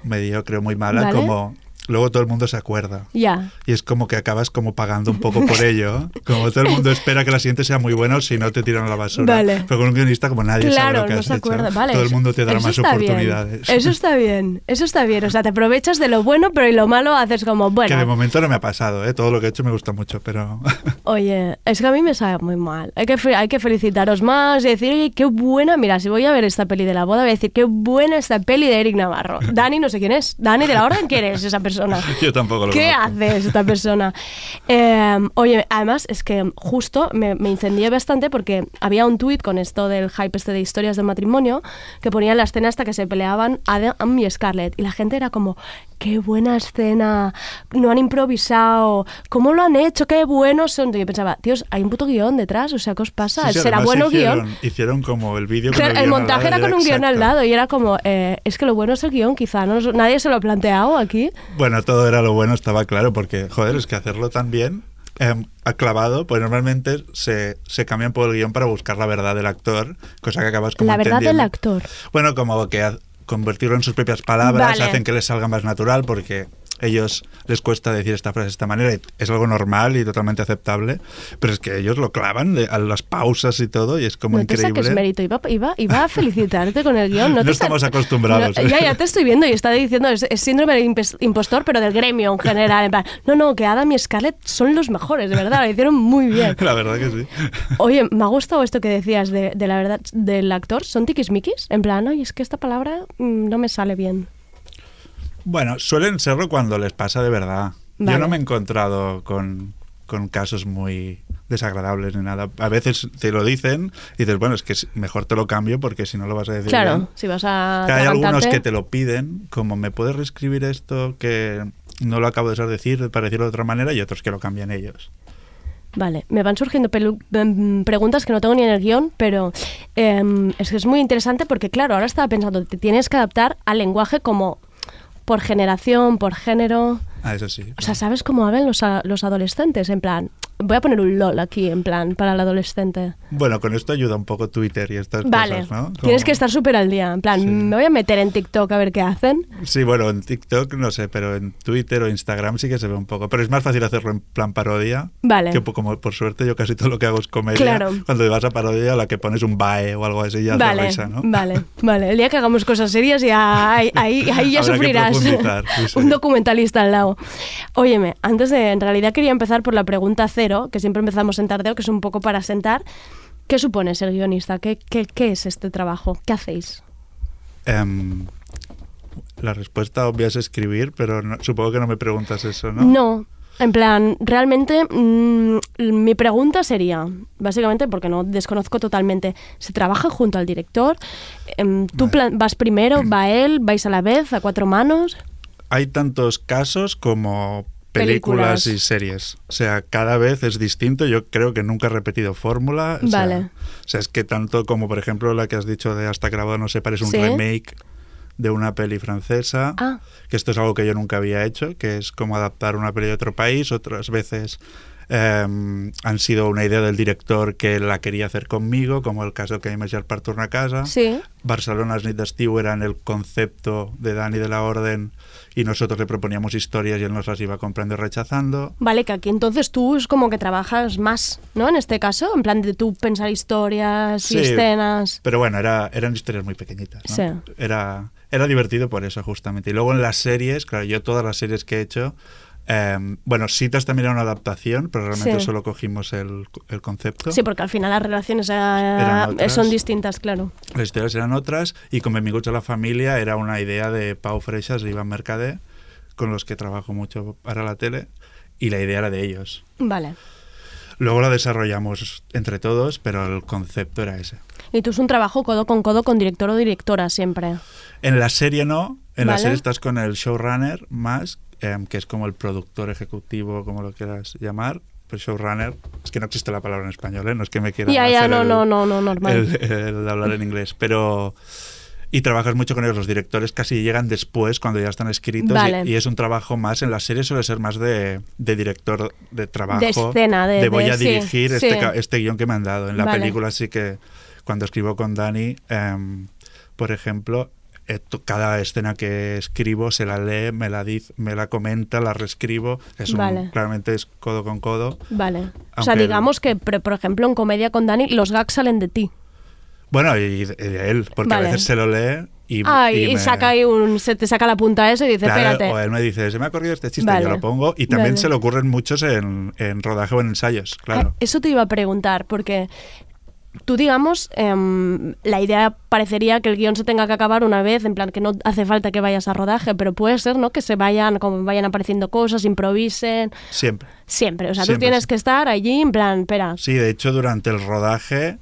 mediocre, muy mala, Vale. como luego todo el mundo se acuerda. Ya. Y es como que acabas como pagando un poco por ello. Como todo el mundo espera que la siguiente sea muy buena si no te tiran a la basura. Vale. Pero con un guionista como nadie sabe claro, lo que no has se hecho. acuerda. Vale, todo el mundo te dará más está bien. oportunidades. Eso está bien, eso está bien. O sea, te aprovechas de lo bueno, pero y lo malo haces como, Que de bueno, momento no me ha pasado, ¿eh? todo lo que he hecho me gusta mucho, pero oye, es que a mí me sabe muy mal. Hay que, hay que felicitaros más y decir, oye, qué buena. Mira, si voy a ver esta peli de la boda, voy a decir, qué buena esta peli de Eric Navarro. Dani, no sé quién es. Dani de la Orden, ¿quién es esa persona? yo tampoco lo ¿Qué conozco. hace esta persona? Eh, oye, además es que justo me, me incendié bastante porque había un tuit con esto del hype este de historias del matrimonio que ponían la escena hasta que se peleaban Adam y Scarlett y la gente era como, qué buena escena, no han improvisado, ¿cómo lo han hecho? Qué buenos son. Y yo pensaba, tíos, hay un puto guion detrás, o sea, ¿qué os pasa? Sí, sí, ¿Será bueno hicieron, guion? Hicieron como el vídeo Claro, el montaje era con un guion al exacto. lado y era como, eh, es que lo bueno es el guion, quizá no, nadie se lo ha planteado aquí. Bueno, todo era lo bueno, estaba claro, porque, joder, es que hacerlo tan bien, eh, aclavado, pues normalmente se, se cambian por el guion para buscar la verdad del actor, cosa que acabas como La verdad del actor. Bueno, como que convertirlo en sus propias palabras Vale. hacen que les salga más natural porque ellos les cuesta decir esta frase de esta manera y es algo normal y totalmente aceptable, pero es que ellos lo clavan de- a las pausas y todo y es como no te increíble. saques mérito, iba, iba, iba a felicitarte con el guion. No, No te estamos acostumbrados. No, ya, ya te estoy viendo y está diciendo, es, es síndrome impostor, pero del gremio en general. No, no, que Adam y Scarlett son los mejores, de verdad, lo hicieron muy bien. La verdad que sí. Oye, me ha gustado esto que decías de, de la verdad del actor. ¿Son tiquismiquis? En plan, oye, es que esta palabra mm, no me sale bien. Bueno, suelen serlo cuando les pasa de verdad. Vale. Yo no me he encontrado con, con casos muy desagradables ni nada. A veces te lo dicen y dices, bueno, es que mejor te lo cambio porque si no lo vas a decir Claro, bien. si vas a. Que hay algunos que te lo piden, como me puedes reescribir esto que no lo acabo de saber decir para decirlo de otra manera y otros que lo cambian ellos. Vale, me van surgiendo em, preguntas que no tengo ni en el guion, pero em, es que es muy interesante porque, claro, ahora estaba pensando, te tienes que adaptar al lenguaje como por generación, por género. Ah, eso sí. O sea, ¿sabes cómo hablan los, a- los adolescentes? En plan, voy a poner un LOL aquí, en plan, para el adolescente. Bueno, con esto ayuda un poco Twitter y estas Vale, cosas, ¿no? tienes Como- que estar súper al día. En plan, me voy a meter en TikTok a ver qué hacen. Sí, bueno, en TikTok no sé, pero en Twitter o Instagram sí que se ve un poco. Pero es más fácil hacerlo en plan parodia. Vale. Que como por suerte yo casi todo lo que hago es comedia. Claro. Cuando te vas a parodia, la que pones un bae o algo así ya Vale, risa, ¿no? vale, vale. El día que hagamos cosas serias ya ahí, ahí, ahí ya Habrá sufrirás. profundizar, sí, sí. Un documentalista al lado. Óyeme, antes de, en realidad quería empezar por la pregunta que siempre empezamos en tardeo, que es un poco para sentar. ¿Qué supone ser guionista? ¿Qué, qué, qué es este trabajo? ¿Qué hacéis? Em, la respuesta obvia es escribir, pero no- supongo que no me preguntas eso, ¿no? No. En plan, realmente mm, mi pregunta sería, básicamente porque no desconozco totalmente, ¿se trabaja junto al director? Em, ¿Tú vas primero, va él, vais a la vez, a cuatro manos? Hay tantos casos como películas, Películas. y series. O sea, cada vez es distinto. Yo creo que nunca he repetido fórmula. O sea, Vale. o sea, es que tanto como, por ejemplo, la que has dicho de Hasta grabado no sé, parece un Sí. remake de una peli francesa. Ah. Que esto es algo que yo nunca había hecho, que es como adaptar una peli de otro país. Otras veces em, han sido una idea del director que la quería hacer conmigo, como el caso que hay per tornar a casa. Sí. Barcelona Nit d'estiu era en el concepto de Dani de la Orden y nosotros le proponíamos historias y él nos las iba comprando y rechazando. Vale, que aquí entonces tú es como que trabajas más, ¿no? En este caso, en plan de tú pensar historias y Sí, escenas. Pero bueno, era, eran historias muy pequeñitas. ¿no? Sí. Era, era divertido por eso, justamente. Y luego en las series, claro, yo todas las series que he hecho. Em, bueno, Citas también era una adaptación, pero realmente Sí. solo cogimos el, el concepto. Sí, porque al final las relaciones eh, otras. son distintas, claro. Las historias eran otras y con Benvinguts a la familia era una idea de Pau Freixas y Iván Mercader, con los que trabajo mucho para la tele, y la idea era de ellos. Vale. Luego la desarrollamos entre todos, pero el concepto era ese. Y tú es un trabajo codo con codo con director o directora siempre. En la serie no, en la Vale. serie estás con el showrunner más, em, que es como el productor ejecutivo, como lo quieras llamar. Pero showrunner, es que no existe la palabra en español, ¿eh? no es que me quiera Ya, ya, hacer no, el- no, no, no, normal. el, el hablar en inglés, pero... Y trabajas mucho con ellos, los directores casi llegan después cuando ya están escritos y- Vale. y, es un trabajo más, en la serie suele ser más de, de director de trabajo. De escena, de- voy de- a sí, dirigir este, sí. este guion que me han dado. En la Vale. película sí que cuando escribo con Dani, em, por ejemplo, cada escena que escribo se la lee, me la, diz- me la comenta, la reescribo. Es un- Vale. claramente es codo con codo. Vale. O sea, digamos que, por ejemplo, en comedia con Dani, los gags salen de ti. Bueno, y de, de él, porque Vale. a veces se lo lee y, ah, y, y me- saca ahí un, se te saca la punta eso y dice, Claro, espérate. o él me dice, se me ha ocurrido este chiste, Vale. yo lo pongo. Y también Vale. se le ocurren muchos en, en rodaje o en ensayos, claro. Ah, Eso te iba a preguntar, porque tú, digamos, em, la idea parecería que el guion se tenga que acabar una vez, en plan que no hace falta que vayas a rodaje, pero puede ser, ¿no? Que se vayan, como vayan apareciendo cosas, improvisen, Siempre. siempre. O sea, tú Siempre, tienes que estar allí, en plan, espera, Sí, de hecho, durante el rodaje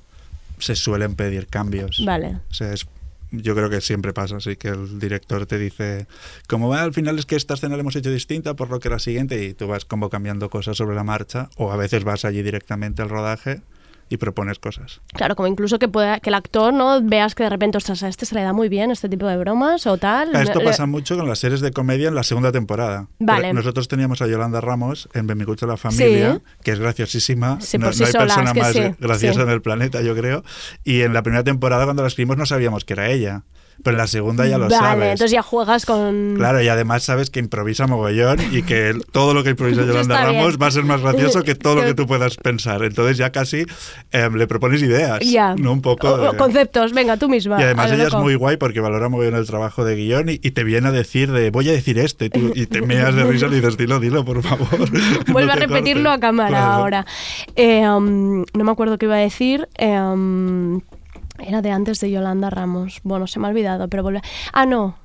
se suelen pedir cambios. vale. O sea, es- yo creo que siempre pasa así, que el director te dice, como va, al final es que esta escena la hemos hecho distinta por lo que la siguiente, y tú vas como cambiando cosas sobre la marcha, o a veces vas allí directamente al rodaje y propones cosas. Claro, como incluso que pueda que el actor no veas que de repente, ostras, a este se le da muy bien este tipo de bromas o tal. Esto pasa mucho con las series de comedia en la segunda temporada. Vale. Nosotros teníamos a Yolanda Ramos en a la familia, Sí. que es graciosísima. Sí, no, sí no hay sola, persona es que más graciosa en el planeta, yo creo. Y en la primera temporada, cuando la escribimos, no sabíamos que era ella. Pero en la segunda ya lo vale, sabes. entonces ya juegas con... Claro, y además sabes que improvisa mogollón y que todo lo que improvisa Yolanda bien. Ramos va a ser más gracioso que todo lo que tú puedas pensar. Entonces ya casi em, le propones ideas, Ya. no un poco. O- o de- conceptos, venga, tú misma. y además ella es loco. muy guay porque valora muy bien el trabajo de guion y, y te viene a decir de voy a decir esto y, tú- y te meas de risa y dices dilo, dilo, por favor. Vuelve No a repetirlo a cortes". cámara Claro. ahora. Eh, um, no me acuerdo qué iba a decir. eh, um, era de antes de Yolanda Ramos. Bueno, se me ha olvidado, pero vuelve. Ah, no.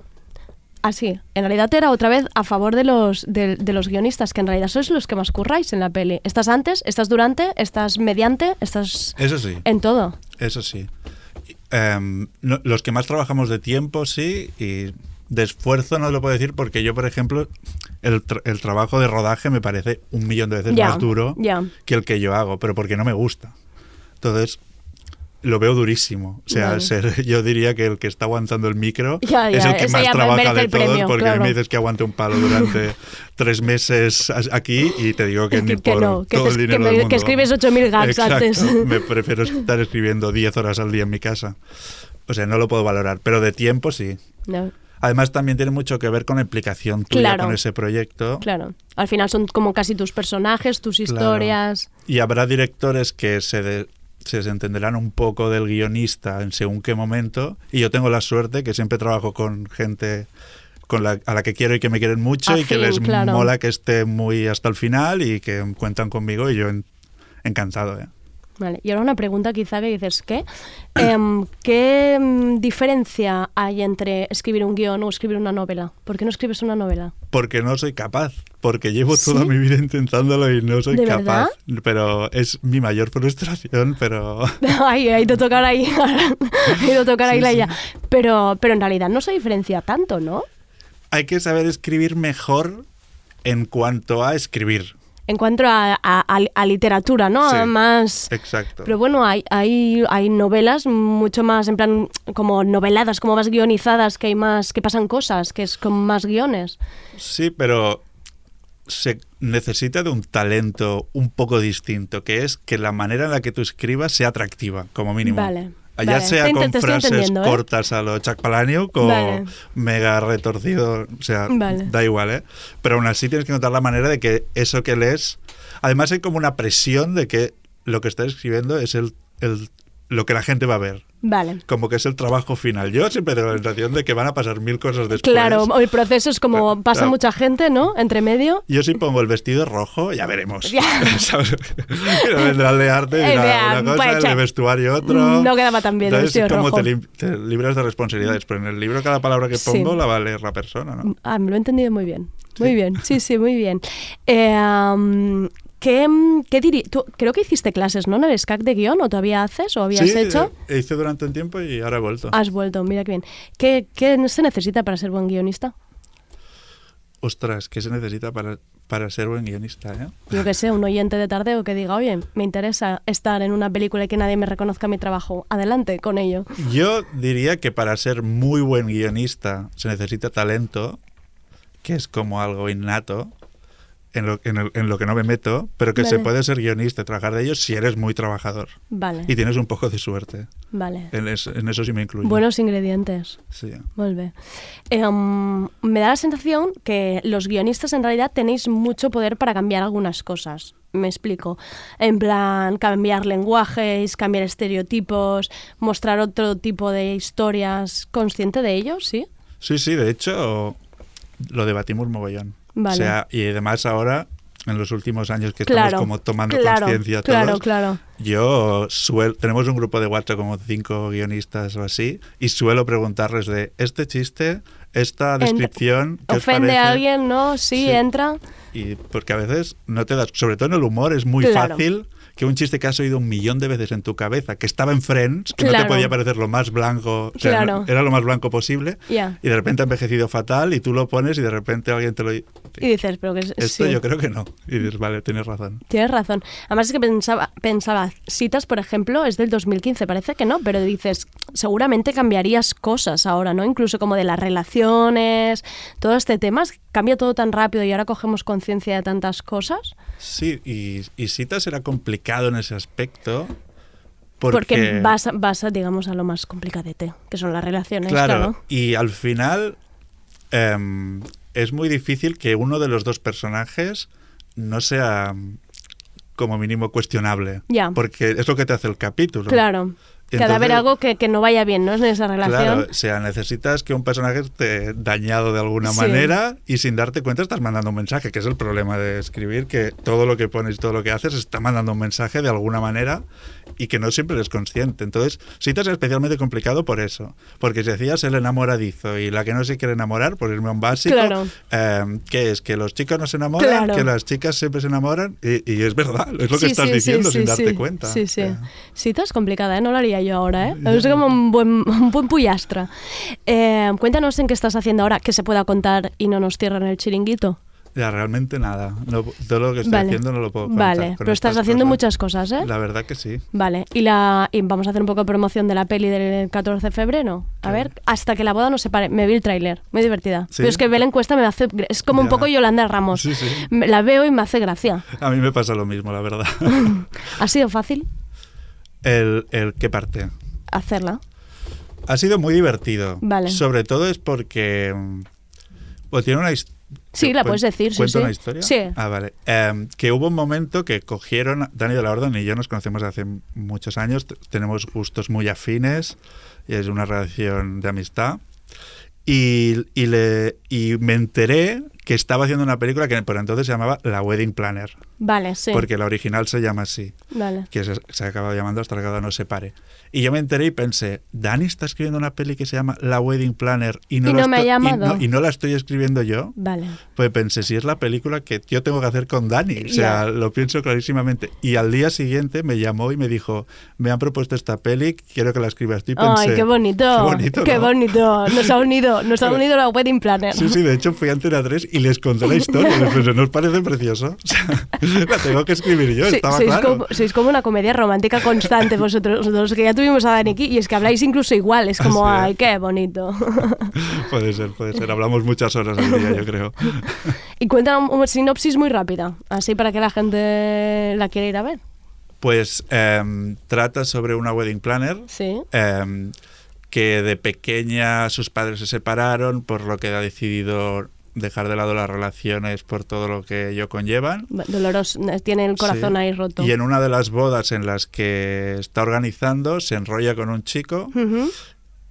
Ah, sí. En realidad era otra vez a favor de los, de, de los guionistas, que en realidad sois los que más curráis en la peli. Estás antes, estás durante, estás mediante, estás Eso sí, en todo. eso sí. Em, no- los que más trabajamos de tiempo, sí, y de esfuerzo no lo puedo decir porque yo, por ejemplo, el, tra- el trabajo de rodaje me parece un millón de veces más duro que el que yo hago, pero porque no me gusta. Entonces, lo veo durísimo. O sea, Vale. ser, yo diría que el que está aguantando el micro Ya, es el que más trabaja de todos, premio, porque a mí me dices que aguante un palo durante tres meses aquí y te digo que, ni Que por no, que todo te- el que dinero me- del que mundo. escribes 8.000 gags Exacto. antes. Me prefiero estar escribiendo 10 horas al día en mi casa. O sea, no lo puedo valorar, pero de tiempo sí. No, Además, también tiene mucho que ver con la implicación tuya Claro. con ese proyecto. claro. Al final son como casi tus personajes, tus Claro. historias. Y habrá directores que se, de- se desentenderán un poco del guionista en según qué momento. Y yo tengo la suerte que siempre trabajo con gente con la, a la que quiero y que me quieren mucho y que les claro. mola que esté muy hasta el final y que cuentan conmigo y yo en- encantado. ¿eh? Vale, y ahora una pregunta quizá que dices, ¿qué? Em, ¿Qué mm, diferencia hay entre escribir un guion o escribir una novela? ¿Por qué no escribes una novela? Porque no soy capaz, porque llevo toda mi vida intentándolo y no soy ¿De capaz. verdad? Pero es mi mayor frustración, pero... Ay, ha ido a tocar ahí, ha ido a tocar ahí Sí, la sí. ella. Pero, pero en realidad no se diferencia tanto, ¿no? Hay que saber escribir mejor en cuanto a escribir. En cuanto a, a- literatura, ¿no? Sí, Más... Exacto. Pero bueno, hay, hay, hay novelas mucho más, en plan, como noveladas, como más guionizadas, que hay más, que pasan cosas, que es con más guiones. Sí, pero se- necesita de un talento un poco distinto, que es que la manera en la que tú escribas sea atractiva, como mínimo. Vale. Ya vale. sea con frases ¿eh? cortas a lo Chuck Palahniuk o Vale. mega retorcido, o sea, Vale. da igual, ¿eh? Pero aún así tienes que encontrar la manera de que eso que lees... Además hay como una presión de que lo que estás escribiendo es el, el- lo que la gente va a ver. Vale. Como que es el trabajo final. Yo siempre tengo la sensación de que van a pasar mil cosas después. Claro, el proceso es como pasa claro. mucha gente, ¿no? Entre medio. Yo si pongo el vestido rojo, ya veremos. Ya. Vendrá el de arte Eh, vea, una cosa, pues, el de vestuario otro. no quedaba tan bien el Entonces, vestido como rojo. te, lim- te libras de responsabilidades, pero en el libro cada palabra que Sí. pongo la va a leer la persona, ¿no? Ah, me lo he entendido muy bien. Muy bien, sí, sí, muy bien. Eh, am, ¿Qué, mm, qué tú, creo que hiciste clases, ¿no? En el SCAC de guion, ¿o todavía haces? ¿O habías sí, hecho? eh, hice durante un tiempo y ahora he vuelto. Has vuelto, mira qué bien. ¿Qué, qué se necesita para ser buen guionista? Ostras, ¿qué se necesita para, para ser buen guionista, eh? Yo que sé, un oyente de tardeo que diga, oye, me interesa estar en una película y que nadie me reconozca mi trabajo. Adelante con ello. Yo diría que para ser muy buen guionista se necesita talento, que es como algo innato, en lo, en el- en lo que no me meto, pero que se Vale. puede ser guionista y trabajar de ello si eres muy trabajador. Vale, Y tienes un poco de suerte. vale. En, es- en eso sí me incluyo. Buenos ingredientes. Sí. Eh, um, me da la sensación que los guionistas en realidad tenéis mucho poder para cambiar algunas cosas. Me explico. En plan, cambiar lenguajes, cambiar estereotipos, mostrar otro tipo de historias. ¿Consciente de ello? Sí. Sí, sí, de hecho lo debatimos mogollón. Vale. O sea, y además ahora, en los últimos años que estamos Claro, como tomando claro, conciencia todos, claro, claro. yo suelo, tenemos un grupo de WhatsApp como cinco guionistas o así, y suelo preguntarles de este chiste, esta Ent- descripción, ¿qué os Ofende parece? a alguien, ¿no? Sí, Sí. entra. Y porque a veces no te das, sobre todo en el humor, es muy Claro. fácil que un chiste que has oído un millón de veces en tu cabeza, que estaba en Friends, que no te podía parecer lo más blanco, o sea, Claro. no- era lo más blanco posible, y de repente ha envejecido fatal y tú lo pones y de repente alguien te lo. Y dices, pero que es... Esto sí. yo creo que no. Y dices, vale, tienes razón. Tienes razón. Además es que pensaba, pensaba, citas, por ejemplo, es del 2015, parece que no, pero dices, seguramente cambiarías cosas ahora, ¿no? Incluso como de las relaciones, todo este tema, cambia todo tan rápido y ahora cogemos conciencia de tantas cosas. Sí, y, y Citas era complicado en ese aspecto. Porque, Porque, vas, vas, digamos, a lo más complicadete, que son las relaciones, claro, claro. y al final em, es muy difícil que uno de los dos personajes no sea como mínimo cuestionable. Ya. Porque es lo que te hace el capítulo. Claro. Que ha de haber Entonces- algo que, que no vaya bien, ¿no? En esa relación. Claro, o sea, necesitas que un personaje esté dañado de alguna Sí. manera y sin darte cuenta estás mandando un mensaje, que es el problema de escribir, que todo lo que pones y todo lo que haces está mandando un mensaje de alguna manera y que no siempre eres consciente. Entonces, Citas es especialmente complicado por eso, porque si decías el enamoradizo y la que no se quiere enamorar, por irme a un básico, Claro. eh, ¿qué es? Que los chicos no se enamoran, Claro. que las chicas siempre se enamoran y, y es verdad, es lo que Sí, estás sí, diciendo sin darte cuenta. Sí, sí. Cita es complicada, ¿eh? No lo haría yo ahora, ¿eh? Es como un buen, un buen pullastra. Eh, cuéntanos en qué estás haciendo ahora, que se pueda contar y no nos cierran el chiringuito. Ya, realmente nada. No- todo lo que estoy Vale. haciendo no lo puedo contar. Vale, pero estás haciendo cosas. muchas cosas, ¿eh? La verdad que sí. Vale, y, la, y vamos a hacer un poco de promoción de la peli del 14 de febrero. A ver, hasta que la boda no se pare. Me vi el tráiler, muy divertida. Sí. Pero es que ver la encuesta me hace... Es como un Ya. poco Yolanda Ramos. Sí, sí. La veo y me hace gracia. A mí me pasa lo mismo, la verdad. ¿Ha sido fácil el, el ¿Qué parte? hacerla? Ha sido muy divertido. Vale. Sobre todo es porque... Pues tiene una historia... Sí, la puedes decir, sí, ¿Cuento sí. una historia? Sí. Ah, vale. Em, que hubo un momento que cogieron... Dani de la Orden y yo nos conocemos hace muchos años. Tenemos gustos muy afines. Y es una relación de amistad. Y, y, le, y me enteré que estaba haciendo una película que por entonces se llamaba La Wedding Planner. Vale, sí. Porque la original se llama así. Vale. que se, se acaba llamando hasta que cada no se pare. Y yo me enteré y pensé, Dani está escribiendo una peli que se llama La Wedding Planner y no, Y no me ha estoy- y llamado. no- y no la estoy escribiendo yo. Vale. Pues pensé, si es la película que yo tengo que hacer con Dani. O sea, Ya. lo pienso clarísimamente. Y al día siguiente me llamó y me dijo, me han propuesto esta peli, quiero que la escribas tú. Y pensé, Ay, qué bonito. Qué bonito, Qué ¿no? bonito. Nos ha unido unido, nos ha unido la wedding planner. Sí, sí, de hecho fui a Antena 3 y les conté la historia. Les pensé, ¿no os parece precioso? O sea, la tengo que escribir yo, Sí, estaba sois, claro. como, sois como una comedia romántica constante vosotros dos, que ya tuvimos a Dani aquí, y es que habláis incluso igual, es como, Sí. ay, qué bonito. Puede ser, puede ser. Hablamos muchas horas al día, yo creo. y cuéntanos una sinopsis muy rápida, así para que la gente la quiera ir a ver. Pues em, trata sobre una wedding planner Sí. em, que de pequeña sus padres se separaron, por lo que ha decidido dejar de lado las relaciones por todo lo que ello conllevan. Doloroso, tiene el corazón Sí. ahí roto. Y en una de las bodas en las que está organizando, se enrolla con un chico Ujú.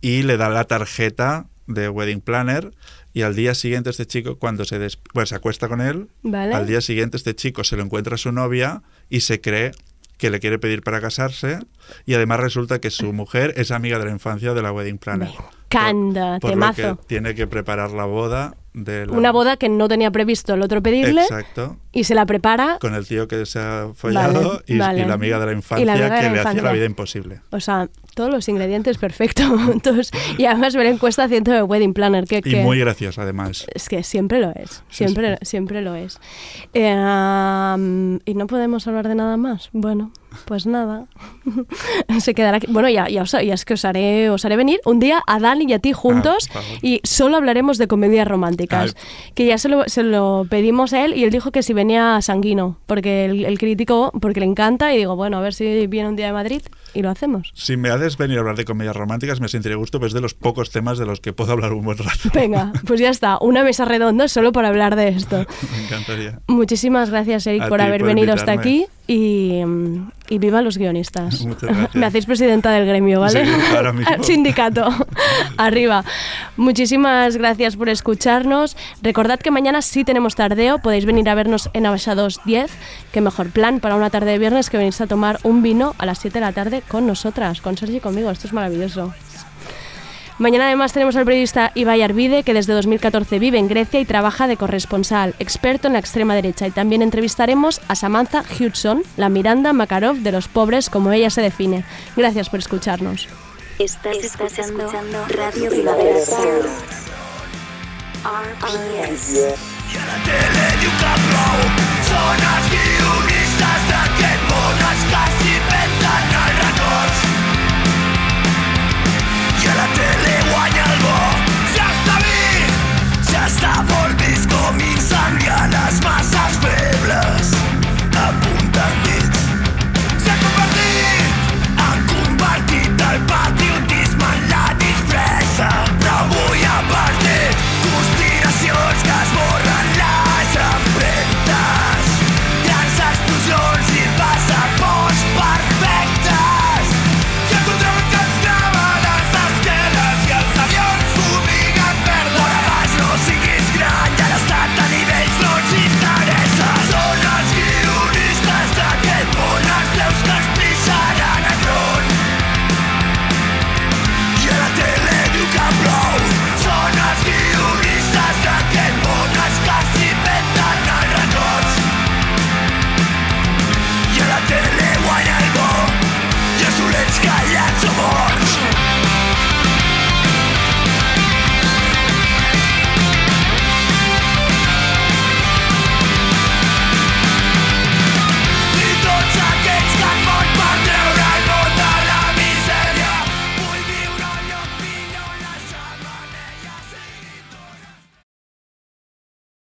y le da la tarjeta de wedding planner y al día siguiente este chico cuando se des- pues, se acuesta con él, Vale. al día siguiente este chico se lo encuentra a su novia y se cree que le quiere pedir para casarse y además resulta que su mujer es amiga de la infancia de la wedding planner. Canda, Por lo temazo. que tiene que preparar la boda de la... Una boda que no tenía previsto el otro pedirle Exacto. y se la prepara. Con el tío que se ha follado Vale, y, y vale. la amiga de la Y la infancia de que la le hacía infancia. la vida imposible. O sea, todos los ingredientes perfectos. Y además ver encuesta haciendo de Wedding Planner. Que, Y que- muy gracioso además. Es que siempre lo es, Sí, siempre, siempre lo es. Eh, am, y no podemos hablar de nada más. Bueno, pues nada. Se quedará aquí. Bueno, ya, ya, os, ya es que os haré, os haré venir un día a Dani y a ti juntos Ah, y solo hablaremos de comedias románticas. Que ya se lo, se lo pedimos a él y él dijo que si venía sanguino, porque el, el crítico, porque le encanta y digo, bueno, a ver si viene un día de Madrid y lo hacemos. Si me haces venir a hablar de comedias románticas, me sentiré gusto, pues es de los pocos temas de los que puedo hablar un buen rato. Venga, pues ya está, una mesa redonda solo para hablar de esto. me encantaría. Muchísimas gracias, Eric, A por haber por venido hasta aquí y, y viva los guionistas. Muchas gracias. Me hacéis presidenta del gremio, ¿vale? Sí, ahora mismo. Sindicato. Arriba. Muchísimas gracias por escucharnos. Recordad que mañana sí tenemos tardeo. Podéis venir a vernos en Abaixados 10. Qué mejor plan para una tarde de viernes que venís a tomar un vino a las 7 de la tarde con nosotras, con Sergi y conmigo. Esto es maravilloso. Mañana además tenemos al periodista Ibai Arvide, que desde 2014 vive en Grecia y trabaja de corresponsal, experto en la extrema derecha. Y también entrevistaremos a Samantha Hudson, la Miranda Makarov de los pobres, como ella se define. Gracias por escucharnos. Estás, escuchando, Radio Primavera Sound. RPS. That's my